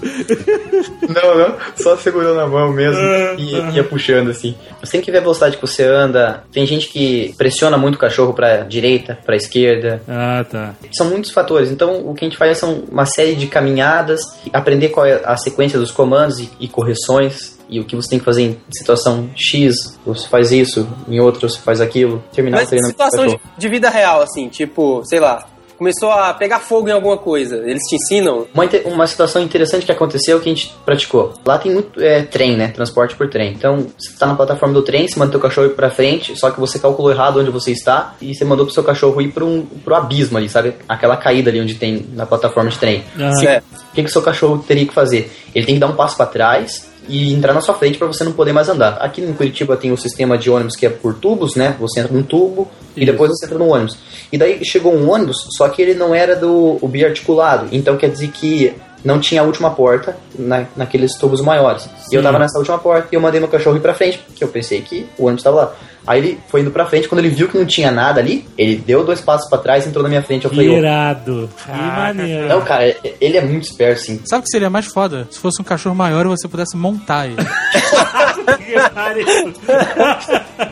Não, não, só segurou na mão mesmo e ia puxando assim. Você tem que ver a velocidade que você anda. Tem gente que pressiona muito o cachorro pra direita, pra esquerda. Ah, tá. São muitos fatores. Então, o que a gente faz são uma série de caminhadas, aprender qual é a sequência dos comandos e, e correções. E o que você tem que fazer em situação X, você faz isso, em outra você faz aquilo, terminar o Mas treinamento do situação de, de vida real, assim, tipo, sei lá, começou a pegar fogo em alguma coisa. Eles te ensinam? Uma, uma situação interessante que aconteceu que a gente praticou. Lá tem muito é, trem, né? Transporte por trem. Então, você tá na plataforma do trem, você manda teu cachorro ir pra frente, só que você calculou errado onde você está e você mandou pro seu cachorro ir pro, um, pro abismo ali, sabe? Aquela caída ali onde tem na plataforma de trem. Ah, É. O que, que o seu cachorro teria que fazer? Ele tem que dar um passo pra trás e entrar na sua frente para você não poder mais andar. Aqui em Curitiba tem o sistema de ônibus que é por tubos, né? Você entra num tubo e Isso. depois você entra no ônibus. E daí chegou um ônibus, só que ele não era do biarticulado. Então quer dizer que não tinha a última porta na, naqueles tubos maiores. E eu tava nessa última porta e eu mandei meu cachorro ir pra frente, porque eu pensei que o ônibus tava lá. Aí ele foi indo pra frente, quando ele viu que não tinha nada ali, ele deu dois passos pra trás e entrou na minha frente. Eu falei, "Ô, Irado. Que maneiro. não, cara, ele é muito esperto, assim. Sabe o que seria mais foda? Se fosse um cachorro maior e você pudesse montar ele. *laughs*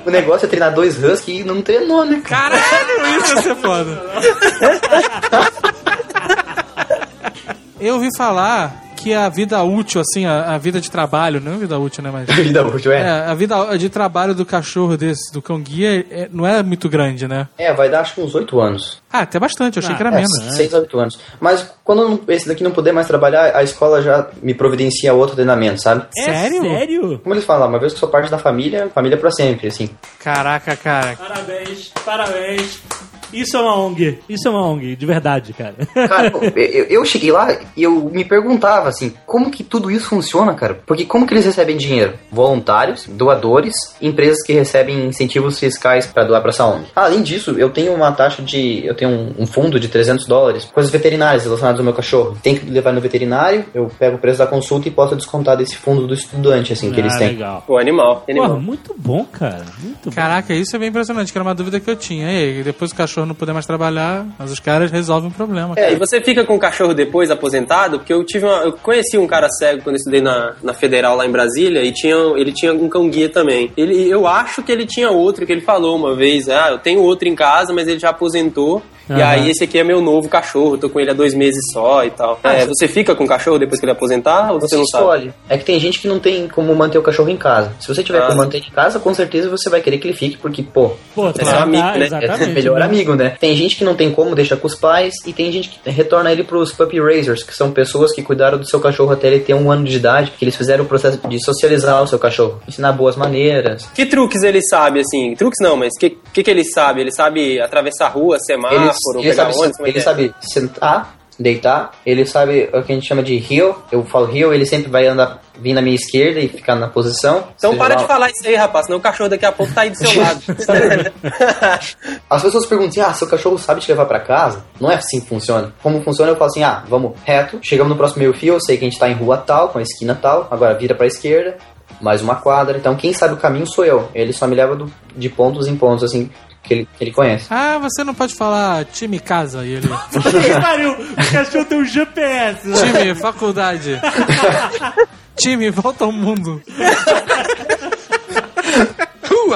O negócio é treinar dois husky e não treinou, né, cara? Caralho, isso ia ser foda. *laughs* Eu ouvi falar que a vida útil, assim, a, a vida de trabalho, não é vida útil, né, mas... *laughs* Vida útil, É, é. a vida de trabalho do cachorro desse, do cão guia, é- não é muito grande, né? É, vai dar acho que uns oito anos. Ah, até bastante, eu achei Ah, que era É, menos. seis a oito anos. Mas quando esse daqui não puder mais trabalhar, a escola já me providencia outro treinamento, sabe? É Sério? sério? Como eles falam, uma vez que sou parte da família, família pra sempre, assim. Caraca, cara. Parabéns, parabéns. Isso é uma ONG. Isso é uma ONG, de verdade, cara. Cara, *laughs* eu, eu cheguei lá e eu me perguntava, assim, como que tudo isso funciona, cara? Porque como que eles recebem dinheiro? Voluntários, doadores, empresas que recebem incentivos fiscais pra doar pra essa ONG. Além disso, eu tenho uma taxa de... Eu tenho um, um fundo de 300 dólares, coisas veterinárias relacionadas ao meu cachorro. Tem que levar no veterinário, eu pego o preço da consulta e posso descontar desse fundo do estudante, assim, que eles Ah, têm. legal. Pô, animal, animal. Porra, muito bom, cara. Muito bom. Caraca, isso é bem impressionante, que era uma dúvida que eu tinha. E aí, depois o cachorro cachorro não puder mais trabalhar, mas os caras resolvem o problema. É, e você fica com o cachorro depois aposentado, porque eu tive uma, eu conheci um cara cego quando eu estudei na, na Federal lá em Brasília e tinha, ele tinha um cão guia também. Ele, eu acho que ele tinha outro que ele falou uma vez, ah, eu tenho outro em casa, mas ele já aposentou. E Aham. aí esse aqui é meu novo cachorro, tô com ele há dois meses só e tal. É, você fica com o cachorro depois que ele aposentar ou você, Você não sabe? escolhe. É que tem gente que não tem como manter o cachorro em casa. Se você tiver Ah. como manter em casa, com certeza você vai querer que ele fique, porque, pô, Pô, É seu amigo, né? exatamente. é *laughs* melhor amigo, né? Tem gente que não tem como, deixa com os pais, e tem gente que retorna ele pros puppy raisers, que são pessoas que cuidaram do seu cachorro até ele ter um ano de idade, que eles fizeram o processo de socializar o seu cachorro, ensinar boas maneiras. Que truques ele sabe, assim? Truques não, mas que, que, que ele sabe? Ele sabe atravessar a rua, semáforo, Ele, ele pegar sabe, ônibus? é ele é? sabe sentar, deitar, ele sabe o que a gente chama de heel. Eu falo heel, ele sempre vai andar, vir na minha esquerda e ficar na posição. Então para lá- de falar isso aí, rapaz, senão o cachorro daqui a pouco tá aí do seu *laughs* lado. *laughs* As pessoas perguntam assim, ah, seu cachorro sabe te levar pra casa? Não é assim que funciona. Como funciona, eu falo assim, ah, vamos reto, chegamos no próximo meio fio, eu sei que a gente tá em rua tal, com a esquina tal, agora vira pra esquerda, mais uma quadra, então quem sabe o caminho sou eu. Ele só me leva do- de pontos em pontos, assim, que ele, que ele conhece. Ah, você não pode falar time casa e ele. *laughs* Que pariu! O cachorro tem um GPS. time, faculdade. *laughs* time, volta ao mundo. o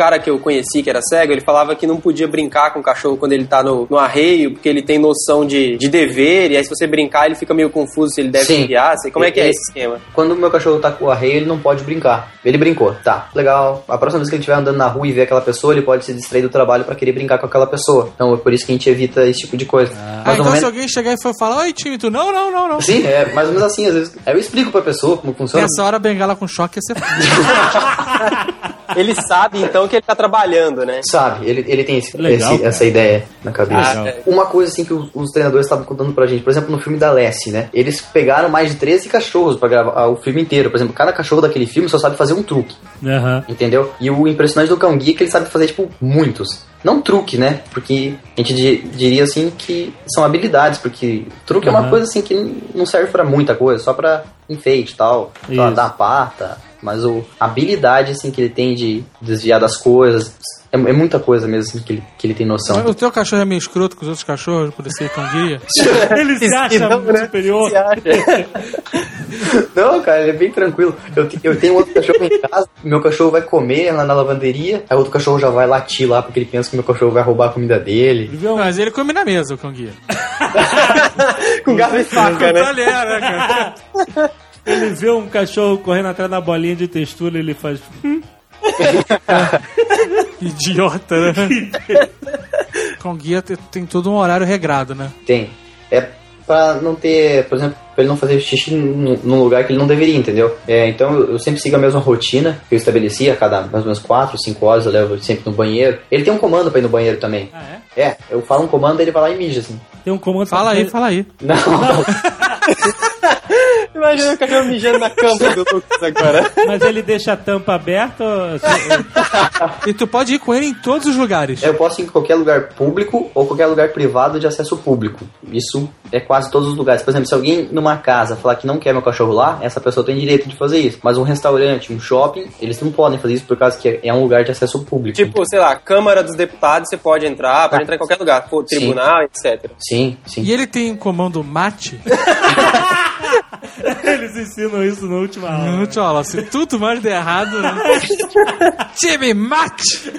cara que eu conheci, que era cego, ele falava que não podia brincar com o cachorro quando ele tá no, no arreio, porque ele tem noção de, de dever, e aí se você brincar, ele fica meio confuso se ele deve Sim. guiar. Sei, como é que é esse esquema? Quando o meu cachorro tá com o arreio, ele não pode brincar. Ele brincou, tá, legal. A próxima vez que ele estiver andando na rua e ver aquela pessoa, ele pode se distrair do trabalho pra querer brincar com aquela pessoa. Então é por isso que a gente evita esse tipo de coisa. Ah, Mas no então momento- se alguém chegar e for falar, oi time, tu não, não, não, não. Sim, é mais ou menos assim, às vezes. Aí eu explico pra pessoa como funciona. Nessa hora bengala com choque ia ser *laughs* Ele sabe, então, que ele tá trabalhando, né? Sabe, ele, ele tem esse- Legal, esse- essa ideia na cabeça. Ah, é. Uma coisa assim que os, treinadores estavam contando pra gente, por exemplo, no filme da Lessie, né? Eles pegaram mais de 13 cachorros pra gravar ah, o filme inteiro. Por exemplo, cada cachorro daquele filme só sabe fazer um truque, Aham. entendeu? E o impressionante do cão guia é que ele sabe fazer, tipo, muitos. Não truque, né? Porque a gente di- diria assim que são habilidades, porque truque é uma coisa assim que não serve pra muita coisa, só pra enfeite e tal, Isso. dar a pata. Mas o, a habilidade assim que ele tem de desviar das coisas, é, é muita coisa mesmo assim, que, ele, que ele tem noção. O teu cachorro é meio escroto com os outros cachorros, por ser cão guia? *laughs* Ele se acha Não, muito né? superior. Se acha. *laughs* Não, cara, ele é bem tranquilo. Eu, eu tenho outro cachorro em casa, meu cachorro vai comer lá na lavanderia, aí outro cachorro já vai latir lá porque ele pensa que meu cachorro vai roubar a comida dele. Viu? Mas ele come na mesa, o cão guia. *laughs* Com garfo e faca, né? Talher, né, cara? Ele vê um cachorro correndo atrás da bolinha de textura ele faz. "Hum, *laughs* Idiota, né? cão guia tem, todo um horário regrado, né? Tem. É pra não ter, por exemplo, pra ele não fazer xixi num, lugar que ele não deveria, entendeu? É, então eu, sempre sigo a mesma rotina que eu estabeleci a cada mais ou menos 4, 5 horas eu levo sempre no banheiro. Ele tem um comando pra ir no banheiro também. Ah, é? É, eu falo um comando ele vai lá e mija, assim. Tem um comando Fala aí, fala aí. Não, *laughs* *laughs* Imagina o cachorro mijando na cama do Lucas agora. Mas ele deixa a tampa aberta. ou- E tu pode ir com ele em todos os lugares. eu posso ir em qualquer lugar público ou qualquer lugar privado de acesso público. Isso é quase todos os lugares. Por exemplo, se alguém numa casa falar que não quer meu cachorro lá, essa pessoa tem direito de fazer isso. Mas um restaurante, um shopping, eles não podem fazer isso por causa que é um lugar de acesso público. Tipo, sei lá, Câmara dos Deputados, você pode entrar, pode entrar em qualquer lugar, pô, Sim. tribunal, etc. Sim, sim. E ele tem um comando mate. *laughs* Eles ensinam isso na última aula. Não te fala, se tudo mais der errado. Né? *laughs* Time mate!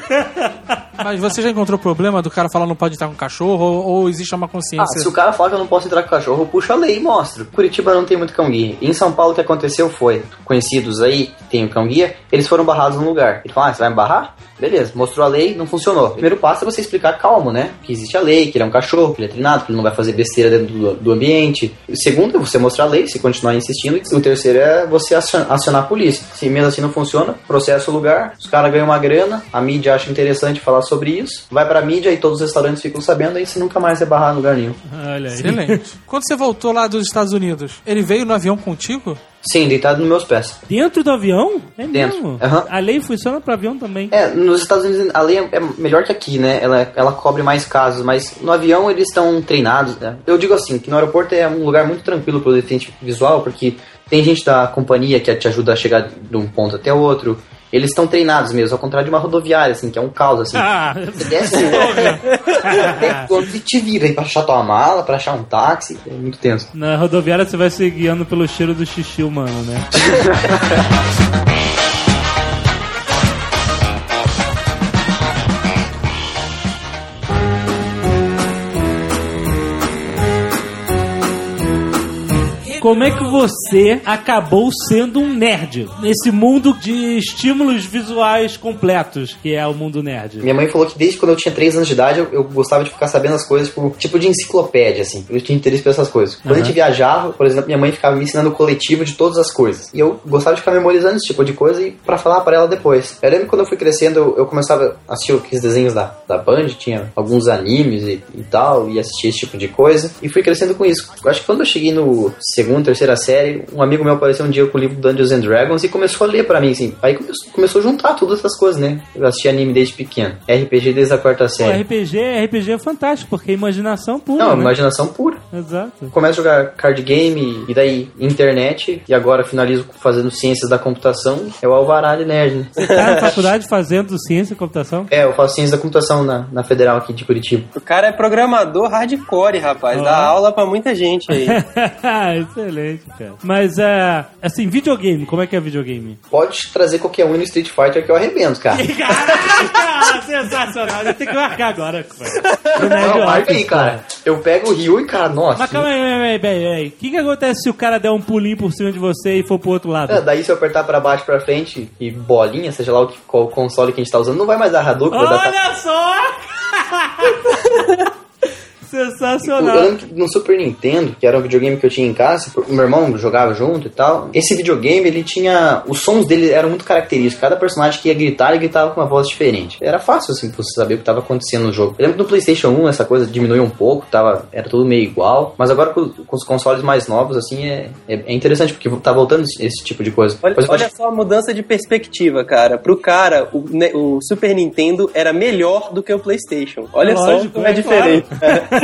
Mas você já encontrou problema do cara falar não pode estar com cachorro ou, ou existe uma Ah, consciência? se o cara falar que eu não posso entrar com o cachorro, eu puxo a lei e mostro. Curitiba não tem muito cão guia. Em São Paulo o que aconteceu foi, conhecidos aí tem o cão guia, eles foram barrados no lugar. Ele falou, ah, você vai me barrar? Beleza, mostrou a lei, não funcionou. Primeiro passo é você explicar calmo, né? Que existe a lei, que ele é um cachorro, que ele é treinado, que ele não vai fazer besteira dentro do, do ambiente. O segundo é você mostrar a lei, se continuar insistindo. E o terceiro é você acion- acionar a polícia. Se mesmo assim não funciona, processa o lugar, os caras ganham uma grana, a mídia acha interessante falar sobre isso, vai pra mídia e todos os restaurantes ficam sabendo, aí você nunca mais é barrar em lugar nenhum. Olha aí. Excelente. *laughs* Quando você voltou lá dos Estados Unidos, ele veio no avião contigo? Sim, deitado nos meus pés. Dentro do avião? É Dentro. mesmo? Aham. A lei funciona para avião também. É, nos Estados Unidos a lei é melhor que aqui, né? Ela, ela cobre mais casos, mas no avião eles estão treinados. Né? Eu digo assim, que no aeroporto é um lugar muito tranquilo para o deficiente visual, porque tem gente da companhia que te ajuda a chegar de um ponto até outro. Eles estão treinados mesmo, ao contrário de uma rodoviária, assim, que é um caos, assim. Ah, Você desce *laughs* quando te vira aí pra achar tua mala, pra achar um táxi, é muito tenso. na rodoviária você vai se guiando pelo cheiro do xixi humano, né? *laughs* Como é que você acabou sendo um nerd nesse mundo de estímulos visuais completos que é o mundo nerd? Minha mãe falou que desde quando eu tinha 3 anos de idade, eu, eu gostava de ficar sabendo as coisas por tipo de enciclopédia, assim. Eu tinha interesse por essas coisas. Quando a gente viajava, por exemplo, minha mãe ficava me ensinando o coletivo de todas as coisas. E eu gostava de ficar memorizando esse tipo de coisa e pra falar pra ela depois. Eu lembro que quando eu fui crescendo, eu, eu começava a assistir aqueles desenhos da, da Band, tinha alguns animes e, e tal, e assistia esse tipo de coisa. E fui crescendo com isso. Eu acho que quando eu cheguei no segundo, terceira série, um amigo meu apareceu um dia com o livro Dungeons and Dragons e começou a ler pra mim, assim. Aí começou, começou a juntar todas essas coisas, né? Eu assisti anime desde pequeno. RPG desde a quarta série. RPG, RPG é fantástico, porque é imaginação pura. Não, né? imaginação pura. Exato. Começo a jogar card game e daí internet e agora finalizo fazendo ciências da computação. É o Alvarado Nerd, né? Você tá na faculdade fazendo ciência e computação? É, eu faço ciências da computação na, na Federal aqui de Curitiba. O cara é programador hardcore, rapaz. Ó. Dá aula pra muita gente aí. *laughs* Excelente, cara. Mas, é, assim, videogame, como é que é videogame? Pode trazer qualquer um no Street Fighter que eu arrebento, cara. *laughs* Caraca, sensacional. Eu tenho que marcar agora. cara. Não, marca aí, cara. Eu pego o Rio e, cara, nossa. Mas calma aí, peraí, peraí. O que, que acontece se o cara der um pulinho por cima de você e for pro outro lado? É, daí se eu apertar pra baixo pra frente e bolinha, seja lá o que, qual console que a gente tá usando, não vai mais dar Hadouken, vai dar Olha só! *laughs* Eu Sensacional. lembro que no Super Nintendo, que era um videogame que eu tinha em casa, o meu irmão jogava junto e tal. Esse videogame, ele tinha. Os sons dele eram muito característicos. Cada personagem que ia gritar, ele gritava com uma voz diferente. Era fácil, assim, pra você saber o que estava acontecendo no jogo. Eu lembro que no PlayStation 1 essa coisa diminuiu um pouco, tava, era tudo meio igual. Mas agora com, com os consoles mais novos, assim, é, é, é interessante, porque tá voltando esse, esse tipo de coisa. Olha, olha só a mudança de perspectiva, cara. Pro cara, o, ne- o Super Nintendo era melhor do que o PlayStation. Olha só Lógico, como é, é diferente. *laughs*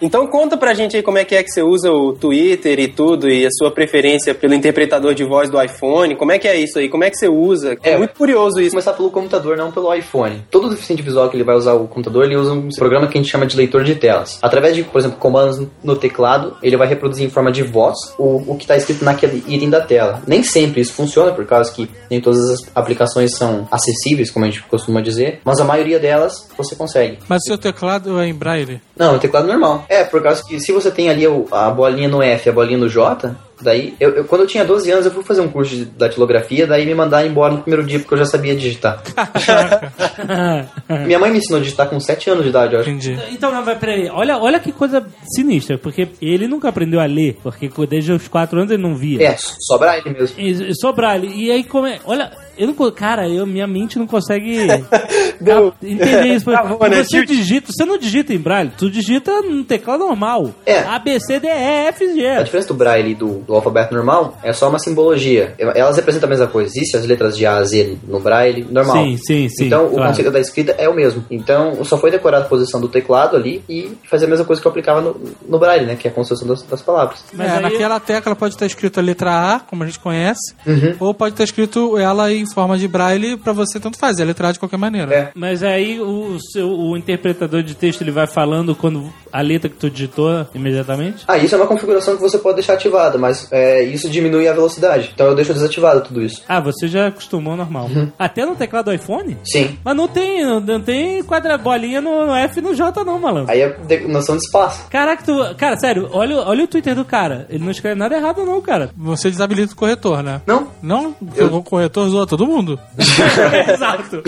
então conta pra gente aí como é que é que você usa o Twitter e tudo, e a sua preferência pelo interpretador de voz do iPhone. Como é que é isso aí? Como é que você usa? É, É. muito curioso isso. começar pelo computador, não pelo iPhone. Todo deficiente visual que ele vai usar o computador, ele usa um programa que a gente chama de leitor de telas. Através de, por exemplo, comandos no teclado, ele vai reproduzir em forma de voz o, o que está escrito naquele item da tela. Nem sempre isso funciona, por causa que nem todas as aplicações são acessíveis, como a gente costuma dizer, mas a maioria delas você consegue. Mas o seu teclado é em braille? Não, é teclado normal. É, por causa que se você tem ali a bolinha no F e a bolinha no J, daí. Eu, eu- quando eu tinha 12 anos, eu fui fazer um curso de datilografia, daí me mandaram embora no primeiro dia porque eu já sabia digitar. *laughs* Minha mãe me ensinou a digitar com 7 anos de idade, eu acho. Entendi. Então, não, vai, peraí. Olha, olha que coisa sinistra, porque ele nunca aprendeu a ler, porque desde os 4 anos ele não via. É, só braille mesmo. E, só braille. E aí, como é. Olha, eu não. Cara, eu, minha mente não consegue *laughs* Deu- entender isso. Travou, Porque né? você digita, você não digita em braille, tu digita no teclado normal. É. A, B, C, D, E, F, A G. diferença do braille e do, do alfabeto normal é só uma simbologia. Elas representam a mesma coisa. Existem as letras de A a Z no braille normal. Sim, sim, sim, Então, o claro. conceito da escrita é o mesmo. Então, só foi decorada a posição do teclado ali e fazer a mesma coisa que eu aplicava no, no braille, né? Que é a construção das, das palavras. Mas é, aí- naquela tecla pode estar escrito a letra A, como a gente conhece, Uhum. ou pode estar escrito ela em forma de braille pra você tanto fazer, a letra A de qualquer maneira. É. Mas aí o, seu, o interpretador de texto ele vai falando quando a letra que tu digitou imediatamente? Ah, isso é uma configuração que você pode deixar ativada, mas é, isso diminui a velocidade. Então eu deixo desativado tudo isso. Ah, você já acostumou normal. Uhum. Até no teclado do iPhone? Sim. Mas não tem, não tem quadra bolinha no, F e no J não, malandro. Aí é noção de espaço. Caraca, tu. Cara, sério, olha, olha o Twitter do cara. Ele não escreve nada errado, não, cara. Você desabilita o corretor, né? Não? Não? Eu- o corretor zoa todo mundo. *laughs* *laughs* Exato.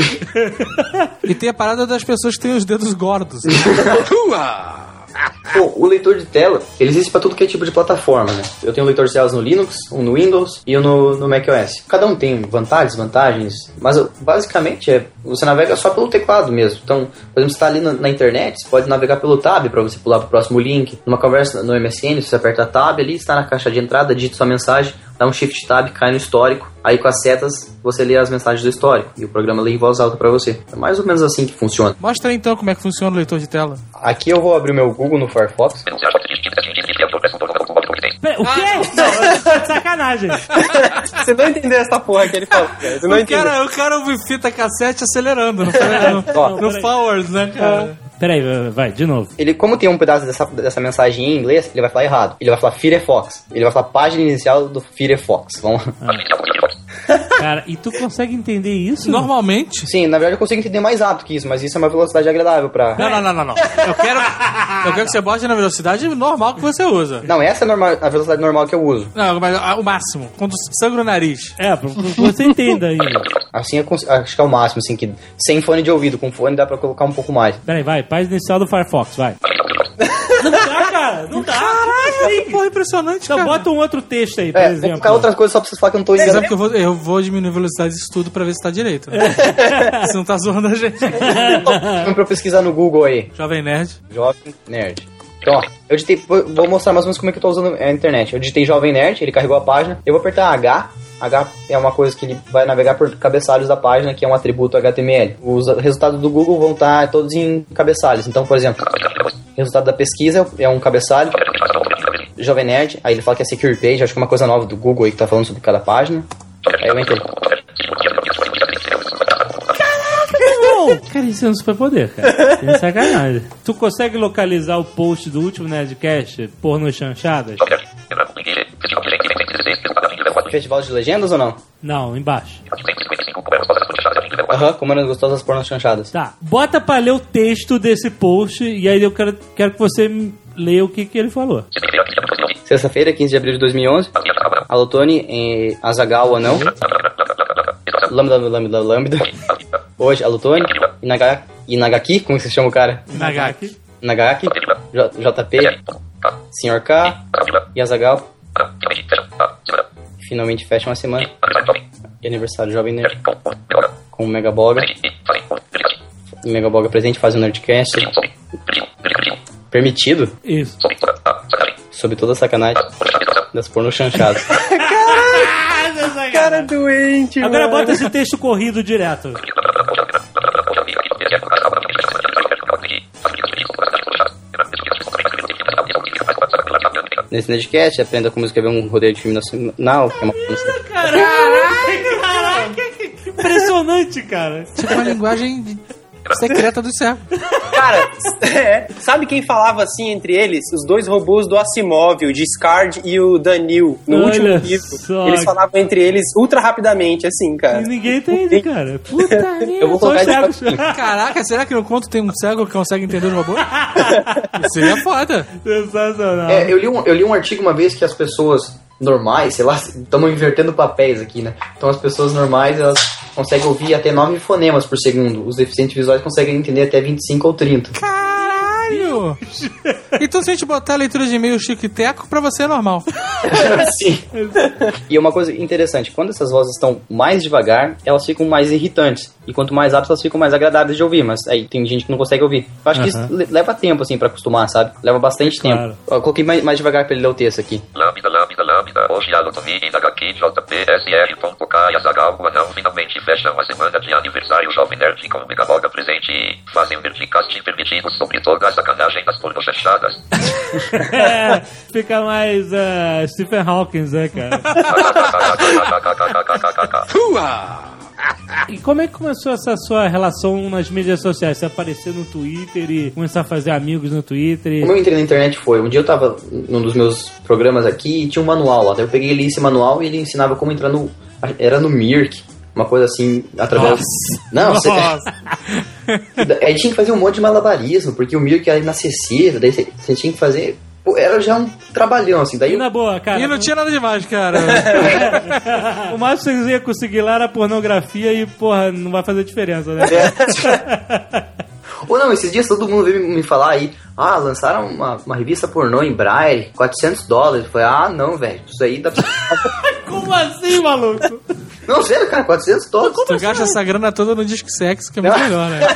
E tem a parada das pessoas que têm os dedos gordos. *laughs* Bom, o leitor de tela, ele existe para tudo que é tipo de plataforma, né? Eu tenho um leitor de telas no Linux, um no Windows e um no, no macOS. Cada um tem vantagens, desvantagens, mas basicamente é você navega só pelo teclado mesmo. Então, por exemplo, você está ali na, na internet, você pode navegar pelo tab para você pular para o próximo link. Numa conversa no MSN, você aperta tab ali, está na caixa de entrada, digita sua mensagem, dá um shift tab, cai no histórico. Aí com as setas você lê as mensagens do histórico e o programa lê em voz alta para você. É mais ou menos assim que funciona. Mostra aí então como é que funciona o leitor de tela. Aqui eu vou abrir o meu Google no Firefox. Pera, o quê? Não, sacanagem. *laughs* Você não entendeu essa porra que ele falou, cara. Você não O entendeu. cara, o cara ouve fita cassete acelerando, não foi? *laughs* Ó, No, no forward, né, cara? Peraí, vai, de novo. Ele, como tem um pedaço dessa, dessa mensagem em inglês, ele vai falar errado. Ele vai falar Firefox. Ele vai falar página inicial do Firefox. Vamos lá. Cara, e tu consegue entender isso? Normalmente. Sim, na verdade eu consigo entender mais rápido que isso, mas isso é uma velocidade agradável pra. Não, não, não, não, não. Eu quero, eu quero que você bote na velocidade normal que você usa. Não, essa é normal, a velocidade normal que eu uso. Não, mas ah, o máximo. Quando sangra o nariz. É, pra, pra você entenda aí. Assim eu cons- acho que é o máximo, assim, que sem fone de ouvido, com fone dá pra colocar um pouco mais. Peraí, vai, página inicial do Firefox, vai. Não dá, cara, não dá. Caraca, Pô, impressionante, Então cara. bota um outro texto aí, por É, vou exemplo. colocar outras coisas só pra vocês falarem que eu não tô sabe que eu vou, eu vou diminuir a velocidade disso tudo pra ver se tá direito. Né? *laughs* Você não tá zoando a gente. Vamos pra eu pesquisar no Google aí. Jovem Nerd. Jovem Nerd. Então, ó, eu digitei, vou vou mostrar mais ou menos como é que eu tô usando a internet. Eu digitei Jovem Nerd, ele carregou a página. Eu vou apertar H. H é uma coisa que ele vai navegar por cabeçalhos da página, que é um atributo HTML. Os resultados do Google vão estar todos em cabeçalhos. Então, por exemplo, resultado da pesquisa é um cabeçalho. Jovem Nerd, aí ele fala que é Secure Page, acho que é uma coisa nova do Google aí que tá falando sobre cada página. Aí eu entrei. *laughs* Cara, isso é um superpoder, cara. Tem sacanagem. Tu consegue localizar o post do último Nerdcast, porno chanchadas? Festival de legendas ou não? Não, embaixo. Aham, eram gostosas pornas chanchadas. Tá, bota pra ler o texto desse post e aí eu quero, quero que você leia o que, que ele falou. Sexta-feira, 15 de abril de 2011. Alô, Tony, em Azagal ou não? Lambda, lambda, lambda. Hoje. Inaga, Inagaki, como que você chama o cara? Nagaki. Nagaki. J- JP. Sr. K. E Azagal. Finalmente fecha uma semana. Aniversário Jovem Nerd. Com o Megaboga. O Megaboga presente faz o Nerdcast. Permitido, Isso. sob toda a sacanagem, das porno chanchadas. *laughs* Cara doente, Agora mano. bota esse texto corrido direto. Nesse Nerdcast, aprenda como escrever um roteiro de filme nacional, que é uma caraca, que impressionante, cara. Tipo uma linguagem secreta do céu. Cara, é, sabe quem falava assim entre eles? Os dois robôs do Asimov, o Discard e o Danil, no Olha último livro. só. Eles falavam entre eles ultra rapidamente, assim, cara. E ninguém entende, cara. Puta merda. Eu vou colocar isso. Caraca, será que no conto tem um cego que consegue entender os robôs? Isso seria foda. Sensacional. É, eu li, um, eu li um artigo uma vez que as pessoas normais, sei lá, estamos invertendo papéis aqui, né? Então as pessoas normais, elas conseguem ouvir até 9 fonemas por segundo. Os deficientes visuais conseguem entender até 25 ou 30. Caralho! *laughs* Então se a gente botar a leitura de e-mail chico e teco, pra você é normal. *laughs* Sim. E uma coisa interessante, quando essas vozes estão mais devagar, elas ficam mais irritantes. E quanto mais rápido, elas ficam mais agradáveis de ouvir. Mas aí tem gente que não consegue ouvir. Eu acho que isso le- leva tempo, assim, pra acostumar, sabe? Leva bastante Claro. tempo. Eu coloquei mais, mais devagar pra ele ler o texto aqui. Lambda, lambda, lambda, hoje a Lotomi, HQ, JP, SR.K e Azagal, o anão finalmente fecham a semana de aniversário Jovem Nerd com o Megaboga presente e fazem verdicast permitido sobre toda a sacanagem das pornochechadas. É, fica mais uh, Stephen Hawking, né, cara? E como é que começou essa sua relação nas mídias sociais? Você aparecer no Twitter e começar a fazer amigos no Twitter e... Como eu entrei na internet foi, um dia eu tava num dos meus programas aqui e tinha um manual lá. Eu peguei e li esse manual e ele ensinava como entrar no. Era no Mirk. Uma coisa assim, através. Não, você. *laughs* Aí tinha que fazer um monte de malabarismo, porque o Mirk era inacessível, daí você, tinha que fazer. Era já um trabalhão, assim. Daí E eu- na boa, cara. E não tinha nada demais, cara. *laughs* O máximo que você ia conseguir lá era pornografia e, porra, não vai fazer diferença, né? *laughs* Ou não, esses dias todo mundo veio me falar aí, ah, lançaram uma, uma revista pornô em Braille, 400 dólares. Eu falei, ah, não, velho, isso aí dá pra... *laughs* Como assim, maluco? Não, sério, cara, 400 dólares. tu gasta essa grana toda no disco sexo, que é muito melhor, né? *laughs*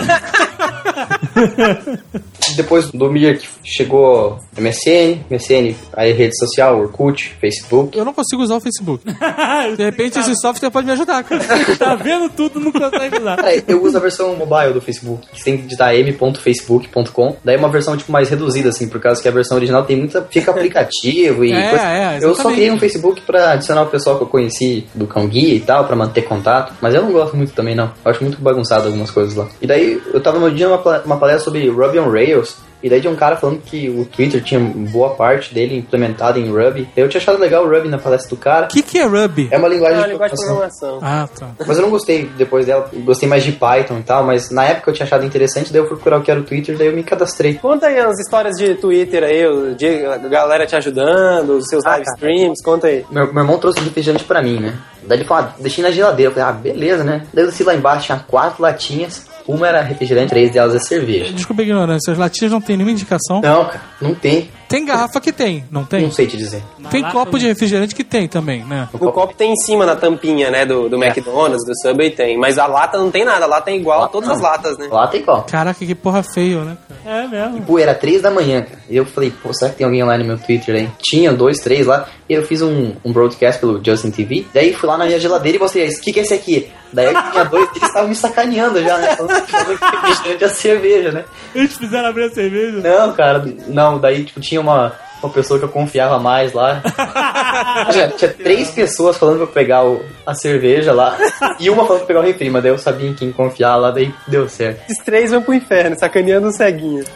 depois do Mirk chegou MSN, MSN, aí rede social, Orkut, Facebook. Eu não consigo usar o Facebook. *laughs* De repente esse software pode me ajudar, cara. *laughs* tá vendo tudo, não consegue usar. Aí, eu uso a versão mobile do Facebook, que você tem que digitar m.facebook.com. Daí é uma versão tipo mais reduzida, assim, por causa que a versão original tem muita. fica aplicativo e. É, coisa. é, eu só criei um Facebook pra adicionar o pessoal que eu conheci do Cão Guia e tal, pra manter contato. Mas eu não gosto muito também, não. Eu acho muito bagunçado algumas coisas lá. E daí eu tava no dia uma palestra sobre Ruby on Rails. E daí tinha um cara falando que o Twitter tinha boa parte dele implementada em Ruby. Eu tinha achado legal o Ruby na palestra do cara. O que, que é Ruby? É uma É linguagem uma de linguagem de programação. programação. Ah, tá. Mas eu não gostei depois dela. Gostei mais de Python e tal, mas na época eu tinha achado interessante, daí eu fui procurar o que era o Twitter, daí eu me cadastrei. Conta aí as histórias de Twitter aí, de a galera te ajudando, os seus live streams, conta aí. Meu, meu irmão trouxe um refrigerante pra mim, né? Daí ele falou, ah, deixei na geladeira. Eu falei, ah, beleza, né? Daí eu desci lá embaixo, tinha quatro latinhas. Uma era refrigerante, três delas é cerveja. Desculpa a ignorância, as latinhas não tem nenhuma indicação. Não, cara, não tem. Tem garrafa que tem, não tem? Não sei te dizer. Tem copo de refrigerante que tem também, né? No copo tem em cima na tampinha, né, do, do McDonald's, do Subway tem, mas a lata não tem nada, a lata é igual a todas não. as latas, né? Lá tem qual? Caraca, que porra feio, né? cara? É mesmo. Pô, era três da manhã, cara. E eu falei, pô, será que tem alguém lá no meu Twitter aí? Tinha dois, três lá. E eu fiz um, um broadcast pelo Justin TV. Daí fui lá na minha geladeira e mostrei, o que, que é esse aqui? Daí eu tinha dois, eles estavam me sacaneando já, né? Falando que é cerveja, né? Eles fizeram abrir a cerveja. Não, cara, não, daí tipo, tinha uma, uma pessoa que eu confiava mais lá. *laughs* tinha, tinha três pessoas falando pra eu pegar o- a cerveja lá e uma falando pra pegar o refri, mas daí eu sabia em quem confiar lá, daí deu certo. Esses três vão pro inferno, sacaneando o ceguinho. *laughs*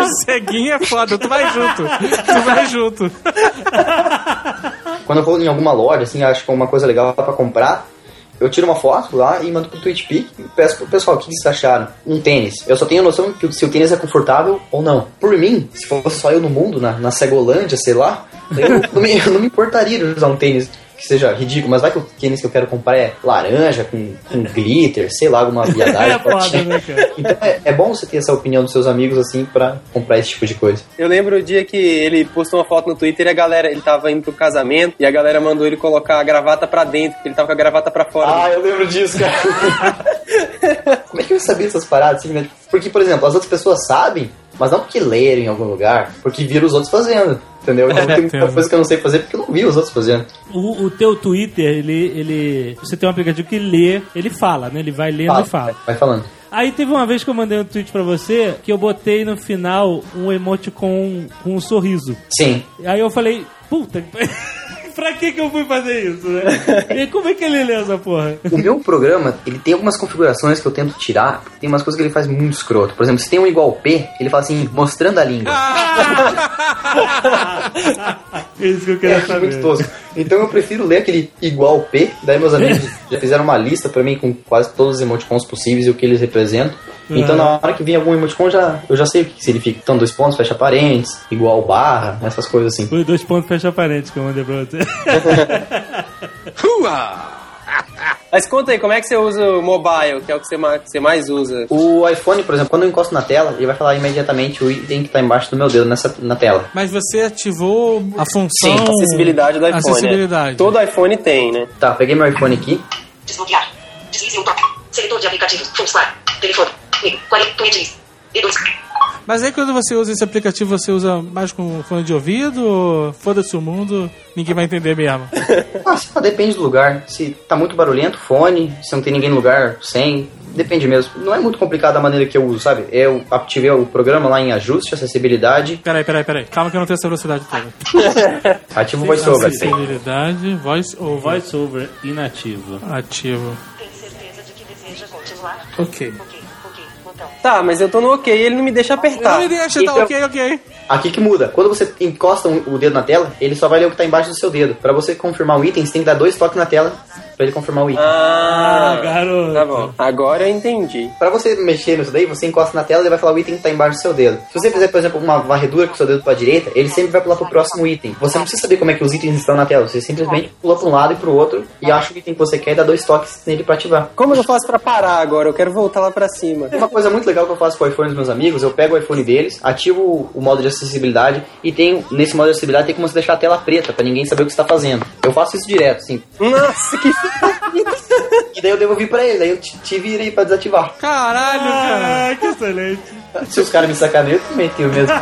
O ceguinho é foda, tu vai junto. Tu vai junto. Quando eu vou em alguma loja, assim, acho que é uma coisa legal pra comprar, eu tiro uma foto lá e mando pro TweetPic e peço pro pessoal o que vocês acharam. Um tênis. Eu só tenho noção que se o tênis é confortável ou não. Por mim, se fosse só eu no mundo, na, na Cegolândia, sei lá, eu não, me, *laughs* eu não me importaria de usar um tênis que seja ridículo, mas vai que o tênis que eu quero comprar é laranja, com, com glitter, sei lá, alguma viadagem. É foda, né, cara? *laughs* Então é, é bom você ter essa opinião dos seus amigos, assim, pra comprar esse tipo de coisa. Eu lembro o dia que ele postou uma foto no Twitter e a galera, ele tava indo pro casamento e a galera mandou ele colocar a gravata pra dentro, porque ele tava com a gravata pra fora. Ah, eu lembro disso, cara. *laughs* Como é que eu sabia essas paradas? Assim, né? Porque, por exemplo, as outras pessoas sabem, mas não porque leram em algum lugar, porque viram os outros fazendo. Entendeu? Então *laughs* tem muita coisa que eu não sei fazer porque eu não vi os outros fazendo. O, o teu Twitter, ele, ele. Você tem um aplicativo que lê, ele fala, né? Ele vai lendo e fala. Vai falando. Aí teve uma vez que eu mandei um tweet pra você que eu botei no final um emoticon com um sorriso. Sim. Aí eu falei, puta, *laughs* pra que que eu fui fazer isso, né? *laughs* E como é que ele lê essa porra? O meu programa, ele tem algumas configurações que eu tento tirar, porque tem umas coisas que ele faz muito escroto. Por exemplo, se tem um igual P, ele fala assim, mostrando a língua. É *laughs* isso que eu É queria muito saber. tosco. Então eu prefiro ler aquele igual P, daí meus amigos *laughs* já fizeram uma lista pra mim com quase todos os emoticons possíveis e o que eles representam. Então na hora que vem algum emoticon, já, eu já sei o que significa. Então dois pontos, fecha parênteses, igual barra, essas coisas assim. Foi dois pontos fecha parentes que eu mandei pra você. *laughs* Mas conta aí, como é que você usa o mobile, que é o que você mais, que você mais usa? O iPhone, por exemplo, quando eu encosto na tela, ele vai falar imediatamente o item que está embaixo do meu dedo nessa, na tela. Mas você ativou a função. Sim, acessibilidade do iPhone. Acessibilidade. né? Todo iPhone tem, né? Tá, peguei meu iPhone aqui. Desbloquear. Deslize um toque. Seletor de aplicativos. Funcionar. Telefone. Amigo. 40 tweets. 2. Mas aí quando você usa esse aplicativo, você usa mais com fone de ouvido ou foda-se o mundo, ninguém vai entender mesmo? *laughs* Ah, depende do lugar. Se tá muito barulhento, fone. Se não tem ninguém no lugar, sem. Depende mesmo. Não é muito complicado a maneira que eu uso, sabe? Eu ativei o programa lá em ajuste, acessibilidade, Peraí, peraí, peraí. Calma que eu não tenho essa velocidade toda. *laughs* ativo o voiceover. Acessibilidade, voice O over. voiceover inativo. Ativo. Tem certeza de que deseja continuar? Ok. Ok, ok. Botão. Tá, mas eu tô no ok e ele não me deixa apertar. Não me deixa, tá Então- ok, ok. Aqui que muda. Quando você encosta um- o dedo na tela, ele só vai ler o que tá embaixo do seu dedo. Pra você confirmar o item, você tem que dar dois toques na tela pra ele confirmar o item. Ah, Ah, garoto. Tá bom. Agora eu entendi. Pra você mexer nisso daí, você encosta na tela e ele vai falar o item que tá embaixo do seu dedo. Se você fizer, por exemplo, uma varredura com o seu dedo pra direita, ele sempre vai pular pro próximo item. Você não precisa saber como é que os itens estão na tela, você simplesmente pula pra um lado e pro outro e acha o item que você quer e dá dois toques nele pra ativar. Como eu faço pra parar agora? Eu quero voltar lá pra cima. Uma coisa muito legal que eu faço com o iPhone dos meus amigos, eu pego o iPhone deles, ativo o- modo de acessibilidade e tenho, nesse modo de acessibilidade tem como você deixar a tela preta pra ninguém saber o que você tá fazendo. Eu faço isso direto, assim. Nossa, que *laughs* E daí eu devolvi pra ele, daí eu te, te virei pra desativar. Caralho, cara. Ah, que excelente. Se os caras me sacaneiam, eu também tenho o mesmo.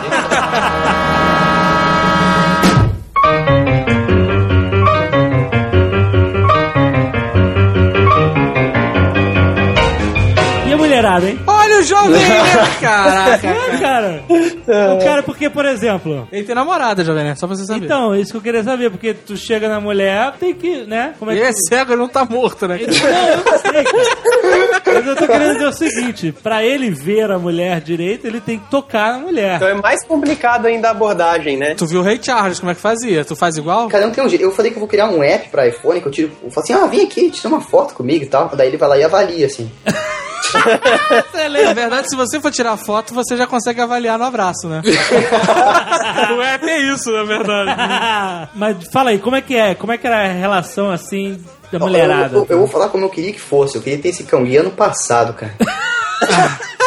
E a mulherada, hein? O jovem Nerd, *laughs* caraca. É, cara. O cara, porque, por exemplo. Ele tem namorada, jovem Nerd, só pra você saber. Então, isso que eu queria saber, porque tu chega na mulher, tem que, né? Como é ele que. é cego, ele não tá morto, né? Não, eu sei, cara. Mas eu tô querendo dizer o seguinte: pra ele ver a mulher direito, ele tem que tocar na mulher. Então é mais complicado ainda a abordagem, né? Tu viu o Ray Charles, como é que fazia? Tu faz igual? Cada um tem um jeito. Eu falei que eu vou criar um app pra iPhone, que eu tiro. Eu falo assim, ah, vem aqui, tira uma foto comigo e tal. Daí ele vai lá e avalia, assim. *laughs* Na verdade, se você for tirar foto, você já consegue avaliar no abraço, né? *laughs* o app é isso, na verdade. *laughs* Mas fala aí, como é que é? Como é que era a relação assim da mulherada? Eu, eu- eu vou falar como eu queria que fosse. Eu queria ter esse cão guia ano passado, cara. *laughs*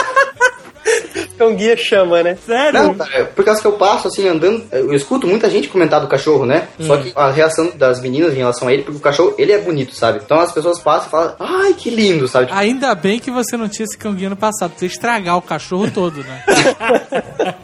Então guia chama, né? Sério? Não, cara, é por causa que eu passo assim, andando, eu escuto muita gente comentar do cachorro, né? Só que a reação das meninas em relação a ele, porque o cachorro, ele é bonito, sabe? Então as pessoas passam e falam, ai, que lindo, sabe? Tipo, Ainda bem que você não tinha esse canguinho no passado, você ia estragar o cachorro todo, né? *laughs*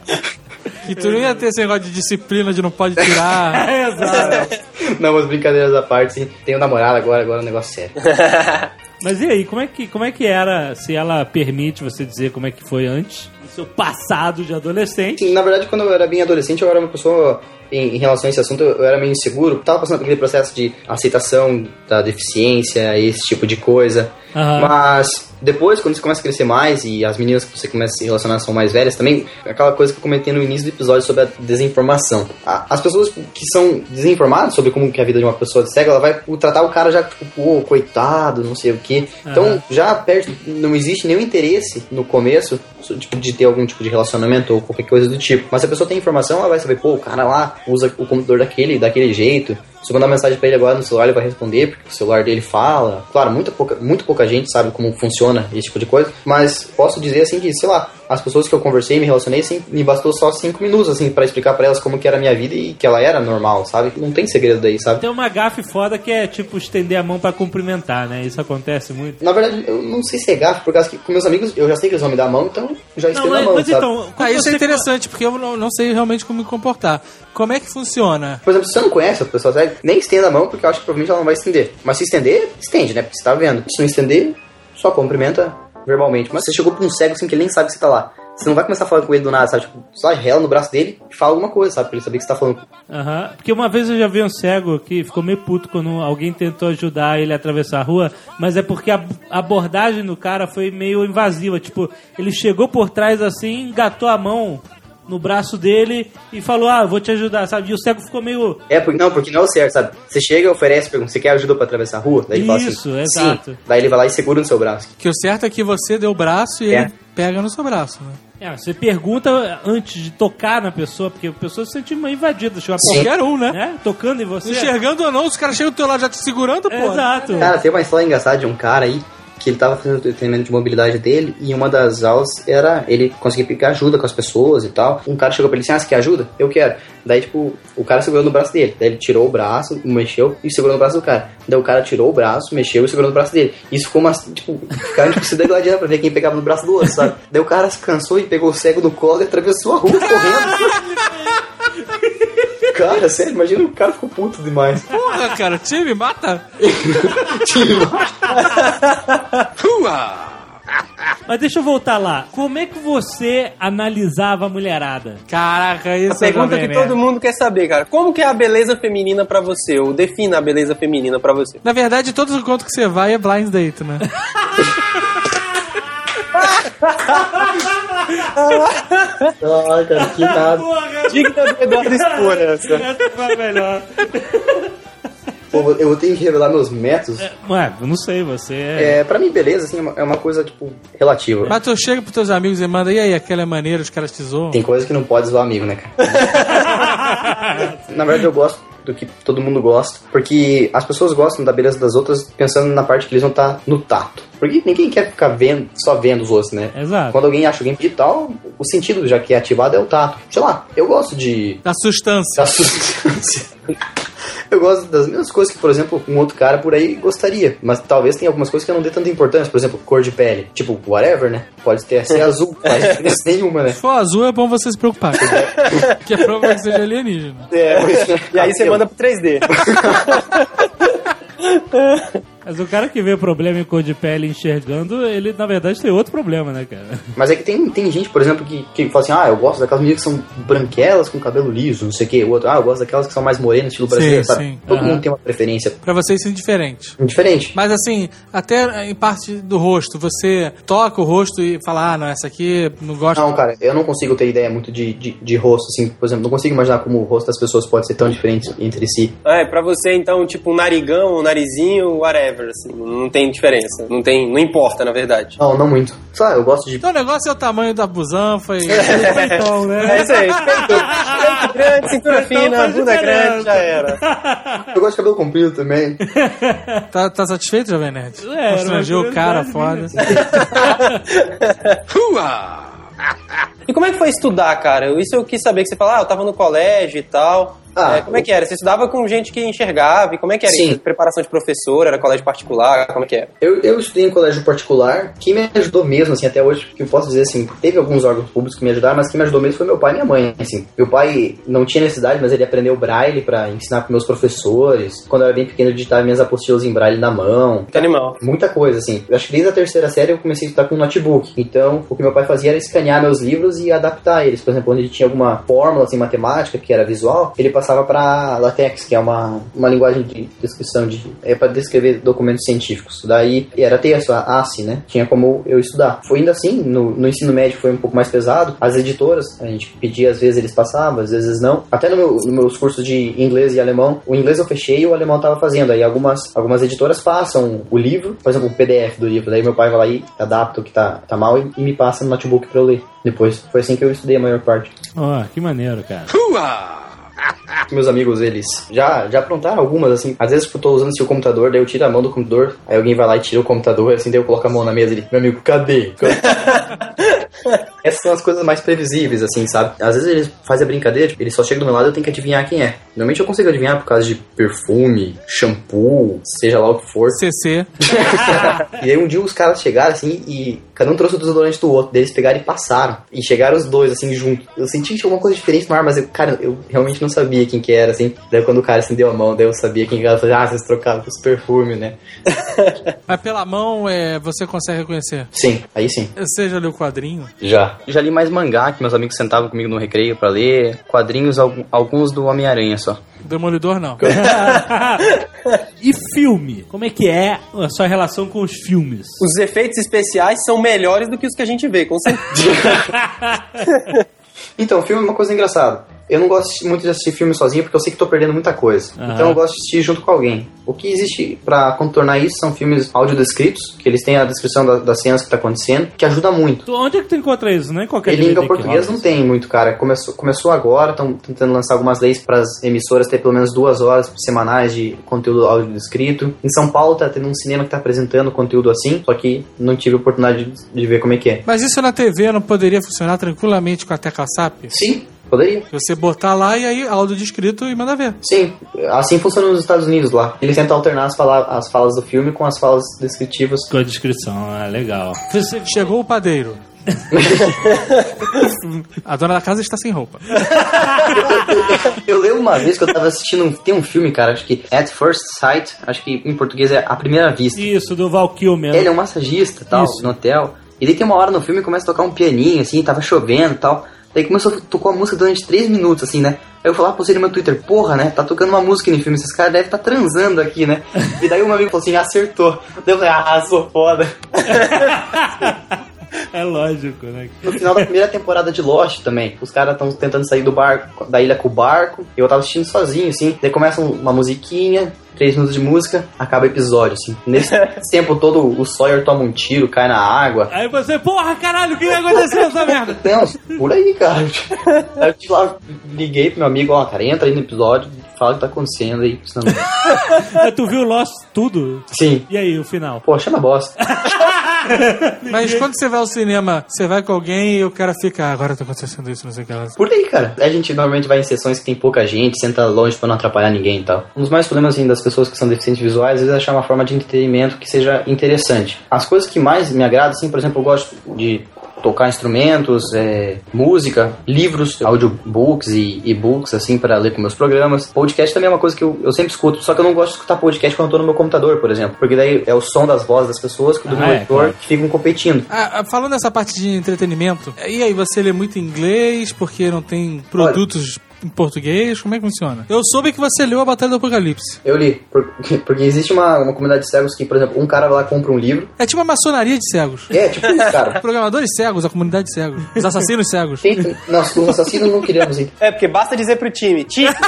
que tu não ia ter esse negócio de disciplina de não pode tirar. *laughs* É, exato. Não, mas brincadeiras à parte, sim. Tenho namorado agora, agora é um negócio sério. *laughs* Mas e aí, como é, que, como é que era, se ela permite você dizer como é que foi antes, seu passado de adolescente? Na verdade, quando eu era bem adolescente, eu era uma pessoa, em, em relação a esse assunto, eu era meio inseguro. Tava passando por aquele processo de aceitação da deficiência, esse tipo de coisa. Aham. Mas depois, quando você começa a crescer mais e as meninas que você começa a se relacionar são mais velhas, também aquela coisa que eu comentei no início do episódio sobre a desinformação. A- As pessoas que são desinformadas sobre como que é a vida de uma pessoa cega, ela vai tratar o cara já tipo, pô, coitado, não sei o quê. Então, já perde, não existe nenhum interesse no começo tipo, de ter algum tipo de relacionamento ou qualquer coisa do tipo. Mas se a pessoa tem informação, ela vai saber, pô, o cara lá usa o computador daquele, daquele jeito. Se eu mandar mensagem pra ele agora no celular, ele vai responder, porque o celular dele fala. Claro, muita pouca, muito pouca gente sabe como funciona esse tipo de coisa, mas posso dizer assim que, sei lá, as pessoas que eu conversei e me relacionei, assim, me bastou só cinco minutos, assim, pra explicar pra elas como que era a minha vida e que ela era normal, sabe? Não tem segredo daí, sabe? Tem uma gafe foda que é tipo estender a mão pra cumprimentar, né? Isso acontece muito. Na verdade, eu não sei se é gafe, por causa que com meus amigos, eu já sei que eles vão me dar a mão, então já Não, estendo mas, a mão, mas sabe? então, Ah, isso é interessante, porque eu não, não sei realmente como me comportar. Como é que funciona? Por exemplo, se você não conhece a pessoa cega, nem estenda a mão, porque eu acho que provavelmente ela não vai estender. Mas se estender, estende, né? Porque você tá vendo. Se não estender, só cumprimenta verbalmente. Mas você chegou pra um cego assim que ele nem sabe que você tá lá. Você não vai começar falar com ele do nada, sabe? Tipo, só rela no braço dele e fala alguma coisa, sabe? Pra ele saber que você tá falando. Aham. Porque uma vez eu já vi um cego que ficou meio puto quando alguém tentou ajudar ele a atravessar a rua, mas é porque a abordagem do cara foi meio invasiva. Tipo, ele chegou por trás assim, engatou a mão no braço dele e falou: Ah, vou te ajudar, sabe? E o cego ficou meio. É, porque, não, porque não é o certo, sabe? Você chega, oferece, pergunta, você quer ajuda pra atravessar a rua? Daí ele fala Isso, assim, exato. Sim. Daí ele vai lá e segura no seu braço. Que o certo é que você deu o braço e É. ele pega no seu braço, né? É, você pergunta antes de tocar na pessoa, porque a pessoa se sente meio invadida. Chega. Qualquer um, né? né? Tocando em você. Enxergando ou não, os caras chegam do teu lado já te segurando, pô. Exato. Cara, tem uma história engraçada de um cara aí que ele tava fazendo o treinamento de mobilidade dele e uma das aulas era ele conseguir pegar ajuda com as pessoas e tal. Um cara chegou pra ele assim: Ah, você quer ajuda? Eu quero. Daí, tipo, o cara segurou no braço dele. Daí ele tirou o braço, mexeu e segurou no braço do cara. Daí o cara tirou o braço, mexeu e segurou no braço dele. Isso ficou uma. Tipo, ficaram tipo, se degladiando pra ver quem pegava no braço do outro, sabe? Daí o cara se cansou e pegou o cego no colo e atravessou a rua correndo. *laughs* Cara, sério, imagina o cara ficou puto demais. Porra, cara, time, mata. *laughs* Mas deixa eu voltar lá. Como é que você analisava a mulherada? Caraca, isso A pergunta é que jovem nerd. todo mundo quer saber, cara. Como que é a beleza feminina pra você? Ou defina a beleza feminina pra você? Na verdade, todos os encontros que você vai é blind date, né? *laughs* Ai, cara, que nada. Digna do Eduardo Expor essa. Essa foi a melhor. Pô, eu tenho que revelar meus métodos. Ué, eu não sei, você é. É, pra mim, beleza, assim, é uma- é uma coisa, tipo, relativa. Mas tu chega pros teus amigos e manda, e aí, aquela é maneira, os caras te zoam. Tem coisa que não pode zoar amigo, né, cara? *laughs* Na verdade, eu gosto do que todo mundo gosta, porque as pessoas gostam da beleza das outras pensando na parte que eles vão estar no tato. Porque ninguém quer ficar vendo, só vendo os outros, né? Exato. Quando alguém acha alguém digital, o sentido já que é ativado é o tato. Sei lá, eu gosto de Da sustância. da substância. *laughs* Eu gosto das mesmas coisas que, por exemplo, um outro cara por aí gostaria. Mas talvez tenha algumas coisas que eu não dê tanta importância. Por exemplo, cor de pele. Tipo, whatever, né? Pode ter ser *laughs* azul, não faz diferença nenhuma, né? Se for azul, é bom você se preocupar. que é provável que seja alienígena. É, e aí você manda pro 3D. *laughs* Mas o cara que vê problema em cor de pele enxergando, ele na verdade tem outro problema, né, cara? Mas é que tem, tem gente, por exemplo, que, que fala assim: ah, eu gosto daquelas meninas que são branquelas com cabelo liso, não sei o que. O outro, ah, eu gosto daquelas que são mais morenas, estilo brasileiro, Sim, sabe? sim. Todo Aham. mundo tem uma preferência Pra vocês isso é indiferente. diferente. Mas assim, até em parte do rosto, você toca o rosto e fala, ah, não, essa aqui não gosto. Não, cara, eu não consigo ter ideia muito de, de, de rosto, assim, por exemplo, não consigo imaginar como o rosto das pessoas pode ser tão diferente entre si. É, pra você, então, tipo, um narigão, um narizinho, whatever, assim. Não tem diferença. Não tem. Não importa, na verdade. Não, não muito. Lá, eu gosto de. Então o negócio é o tamanho da busanfa *laughs* e. Então, né? É isso aí. Peito, grande, cintura Então fina, faz bunda grande, já era. *laughs* Eu gosto de cabelo comprido também. tá, tá satisfeito, Jovem Nerd? É, Constrangeu o cara foda. *laughs* E como é que foi estudar, cara? Isso eu quis saber, que você fala, ah, eu tava no colégio e tal. Ah, É, como é que era? Você estudava com gente que enxergava? E como é que era Sim. isso? Preparação de professor? Era colégio particular? Como é que era? Eu, eu estudei em colégio particular, que me ajudou mesmo, assim, até hoje, que eu posso dizer assim, teve alguns órgãos públicos que me ajudaram, mas quem me ajudou mesmo foi meu pai e minha mãe, assim. Meu pai não tinha necessidade, mas ele aprendeu braille pra ensinar pros meus professores. Quando eu era bem pequeno, eu digitava minhas apostilas em braille na mão. Que animal. Muita coisa, assim. Eu acho que desde a terceira série eu comecei a estudar com um notebook. Então, o que meu pai fazia era escanear meus livros e adaptar eles. Por exemplo, onde ele tinha alguma fórmula, assim, matemática, que era visual, ele passava pra LaTeX, que é uma, uma linguagem de descrição de... É para descrever documentos científicos. Daí, era texto, a ASCII, né? Tinha como eu estudar. Foi ainda assim, no, no ensino médio foi um pouco mais pesado. As editoras, a gente pedia, às vezes eles passavam, às vezes não. Até no meu, nos meus cursos de inglês e alemão, o inglês eu fechei e o alemão tava fazendo. Aí algumas, algumas editoras passam o livro, por exemplo, o PDF do livro. Daí meu pai vai lá e adapta o que tá, tá mal e, e me passa no notebook pra eu ler. Depois, foi assim que eu estudei a maior parte. Ó, que maneiro, cara. *laughs* Meus amigos, eles já, já aprontaram algumas, assim. Às vezes eu tô usando seu computador, daí eu tiro a mão do computador, aí alguém vai lá e tira o computador, assim, daí eu coloco a mão na mesa e ele, meu amigo, cadê? *laughs* Essas são as coisas mais previsíveis, assim, sabe? Às vezes eles fazem a brincadeira, tipo, ele só chega do meu lado e eu tenho que adivinhar quem é. Normalmente eu consigo adivinhar por causa de perfume, shampoo, seja lá o que for. CC. *laughs* E aí um dia os caras chegaram assim e cada um trouxe o desodorante do outro. Daí eles pegaram e passaram. E chegaram os dois assim junto. Eu senti que tinha alguma coisa diferente no ar, mas eu, cara, eu realmente não sabia quem que era, assim. Daí quando o cara estendeu a mão, daí eu sabia quem que era. Eu falei, ah, vocês trocaram os perfumes, né? *laughs* Mas pela mão é, você consegue reconhecer. Sim, aí sim. Você já leu o quadrinho? Já. Já li mais mangá, que meus amigos sentavam comigo no recreio pra ler. Quadrinhos, alguns do Homem-Aranha só. Demolidor não. *laughs* *laughs* e filme? Como é que é a sua relação com os filmes? Os efeitos especiais são melhores do que os que a gente vê, com certeza. Então, filme é uma coisa engraçada. Eu não gosto muito de assistir filme sozinho porque eu sei que tô perdendo muita coisa. Aham. Então eu gosto de assistir junto com alguém. O que existe pra contornar isso são filmes audiodescritos, que eles têm a descrição da- das cenas que tá acontecendo, que ajuda muito. Tu- Onde é que tu encontra isso? É em qualquer Em língua portuguesa não tem muito, cara. Começou, começou agora, estão tentando lançar algumas leis para as emissoras ter pelo menos duas horas semanais de conteúdo áudio descrito. Em São Paulo tá tendo um cinema que tá apresentando conteúdo assim, só que não tive oportunidade de, de ver como é que é. Mas isso na TV não poderia funcionar tranquilamente com a tecla SAP? Sim, poderia. Você botar lá e aí áudio descrito e manda ver. Sim, assim funciona nos Estados Unidos lá. Eles tentam alternar as, fala- as falas do filme com as falas descritivas. Com a descrição, ah, legal. Você Chegou o padeiro. *laughs* a dona da casa está sem roupa. *laughs* Eu lembro uma vez que eu tava assistindo, um- tem um filme, cara, acho que At First Sight, acho que em português é A Primeira Vista. Isso, do Val Kilmer. Ele é um massagista tal, Isso. no hotel. E daí tem uma hora no filme começa a tocar um pianinho, assim, tava chovendo e tal. Daí começou a tocar a música durante 3 minutos, assim, né? Aí eu falava pra você no meu Twitter, porra, né? Tá tocando uma música no filme, esses caras devem estar transando aqui, né? E daí um amigo falou assim, acertou. Daí eu falei, ah, sou foda. *laughs* É lógico, né? No final da primeira temporada de Lost também, os caras estão tentando sair do barco, da ilha com o barco. Eu tava assistindo sozinho, assim. Daí começa uma musiquinha, três minutos de música, acaba o episódio, assim. Nesse *laughs* tempo todo, o Sawyer toma um tiro, cai na água. Aí você, porra, caralho, o que aconteceu essa merda? *laughs* Não, por aí, cara. *laughs* Aí eu lá, liguei pro meu amigo, ó, cara, entra aí no episódio, fala o que tá acontecendo aí. senão- tu viu Lost tudo? Sim. E aí, o final? Poxa, na bosta. *laughs* Mas quando você vai ao cinema, você vai com alguém e o cara fica, ah, agora tá acontecendo isso, não sei o que lá. Por aí, cara. A gente normalmente vai em sessões que tem pouca gente, senta longe pra não atrapalhar ninguém e tal. Um dos mais problemas assim, das pessoas que são deficientes visuais, é achar uma forma de entretenimento que seja interessante. As coisas que mais me agradam, assim, por exemplo, eu gosto de tocar instrumentos, é, música, livros, audiobooks e e-books, assim, para ler com meus programas. Podcast também é uma coisa que eu, eu sempre escuto, só que eu não gosto de escutar podcast quando eu tô no meu computador, por exemplo, porque daí é o som das vozes das pessoas do Ah, meu é, editor claro. que ficam competindo. Ah, ah, falando nessa parte de entretenimento, e aí você lê muito inglês porque não tem produtos em português? Como é que funciona? Eu soube que você leu a Batalha do Apocalipse. Eu li, por- porque existe uma, uma comunidade de cegos que, por exemplo, um cara vai lá compra um livro. É tipo uma maçonaria de cegos. É, tipo isso, cara. *laughs* Programadores cegos, a comunidade de cegos. Os assassinos cegos. Tem, nós, os assassinos não queríamos ir. É, porque basta dizer pro time, time, *laughs*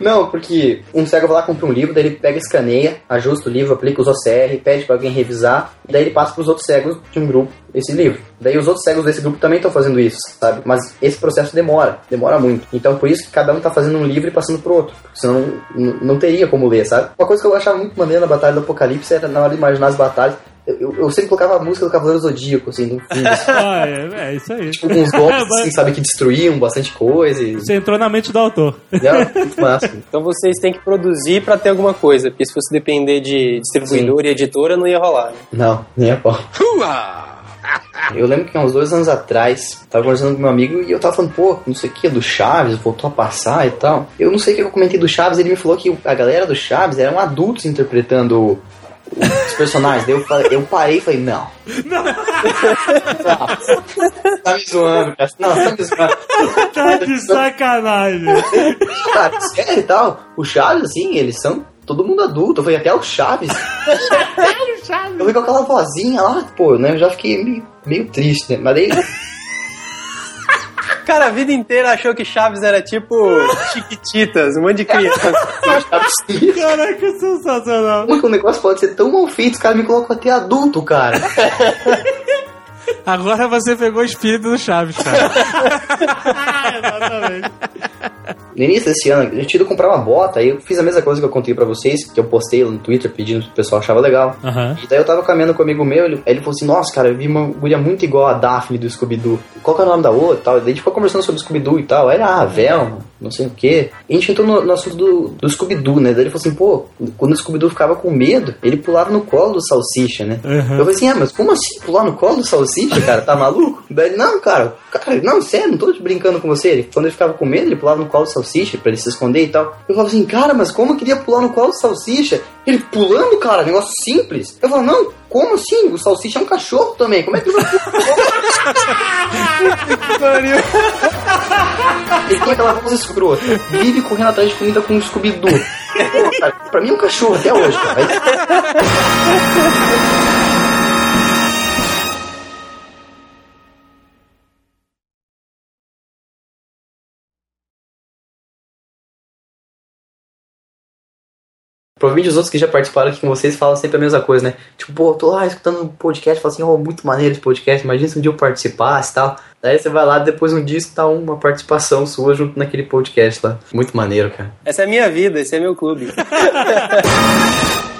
Não, porque um cego vai lá, compra um livro, daí ele pega, escaneia, ajusta o livro, aplica os OCR, pede pra alguém revisar, daí ele passa pros outros cegos de um grupo esse livro. Daí os outros cegos desse grupo também estão fazendo isso, sabe? Mas esse processo demora, demora muito. Então por isso que cada um tá fazendo um livro e passando pro outro, porque senão não, não teria como ler, sabe? Uma coisa que eu achava muito maneira na Batalha do Apocalipse era na hora de imaginar as batalhas. Eu, eu- sempre colocava a música do Cavaleiro Zodíaco, assim, no fundo. assim, *laughs* Ah, é, é isso aí. tipo, uns golpes, *laughs* assim, sabe, que destruíam bastante coisa. E... Você entrou na mente do autor. Era muito massa. *laughs* Então vocês têm que produzir pra ter alguma coisa, porque se fosse depender de distribuidor e editora, não ia rolar, né? Não, nem a pau. Eu lembro que há uns dois anos atrás, tava conversando com meu amigo e eu tava falando, pô, não sei o que, do Chaves, voltou a passar e tal. Eu não sei o que eu comentei do Chaves, ele me falou que a galera do Chaves eram adultos interpretando os personagens. Daí eu, falei, eu parei e falei, não. Não. *laughs* tá me zoando, cara. Não, tá me zoando. Tá de sacanagem. *laughs* Cara, sério e tal. O Chaves, assim, eles são todo mundo adulto. Eu falei, até o Chaves. Eu vi com aquela vozinha lá, pô, né? Eu já fiquei meio, meio triste, né? Mas daí. Cara, a vida inteira achou que Chaves era tipo Chiquititas, um monte de criança. Caraca, sensacional. Como é que o negócio pode ser tão mal feito? Os caras me colocam até adulto, cara. *laughs* Agora você pegou o espírito do Chaves, cara. Exatamente. *laughs* No início desse ano, eu tinha ido comprar uma bota, aí eu fiz a mesma coisa que eu contei pra vocês, que eu postei no Twitter pedindo se o pessoal achava legal. Aham. E daí eu tava caminhando com um amigo meu, ele, ele falou assim, nossa, cara, eu vi uma guria muito igual a Daphne do Scooby-Doo. Qual que é o nome da outra e tal? E daí a gente ficou conversando sobre Scooby-Doo e tal. Aí ah, Velma, não sei o quê. E a gente entrou no, no assunto do, do Scooby-Doo, né? Daí ele falou assim, pô, quando o Scooby-Doo ficava com medo, ele pulava no colo do Salsicha, né? Uhum. Eu falei assim, ah, mas como assim pular no colo do Salsicha, cara? Tá maluco? Daí ele, não, cara, cara, não, sério, não tô brincando com você. Ele, quando ele ficava com medo, ele pulava no colo do Salsicha pra ele se esconder e tal. Eu falava assim, cara, mas como eu queria pular no colo do Salsicha? Ele pulando, cara, negócio simples. Eu falava, não, como assim? O Salsicha é um cachorro também, como é que vai *laughs* Ele tem aquela voz escrota. Vive correndo atrás de comida com um Scooby-Doo. Pô, cara, pra mim é um cachorro até hoje, cara. Provavelmente os outros que já participaram aqui com vocês falam sempre a mesma coisa, né? Tipo, pô, eu tô lá escutando um podcast, falo assim, oh, muito maneiro esse podcast, imagina se um dia eu participasse e tal. Daí você vai lá, depois um dia está uma participação sua junto naquele podcast lá. Muito maneiro, cara. Essa é a minha vida, esse é meu clube. *laughs*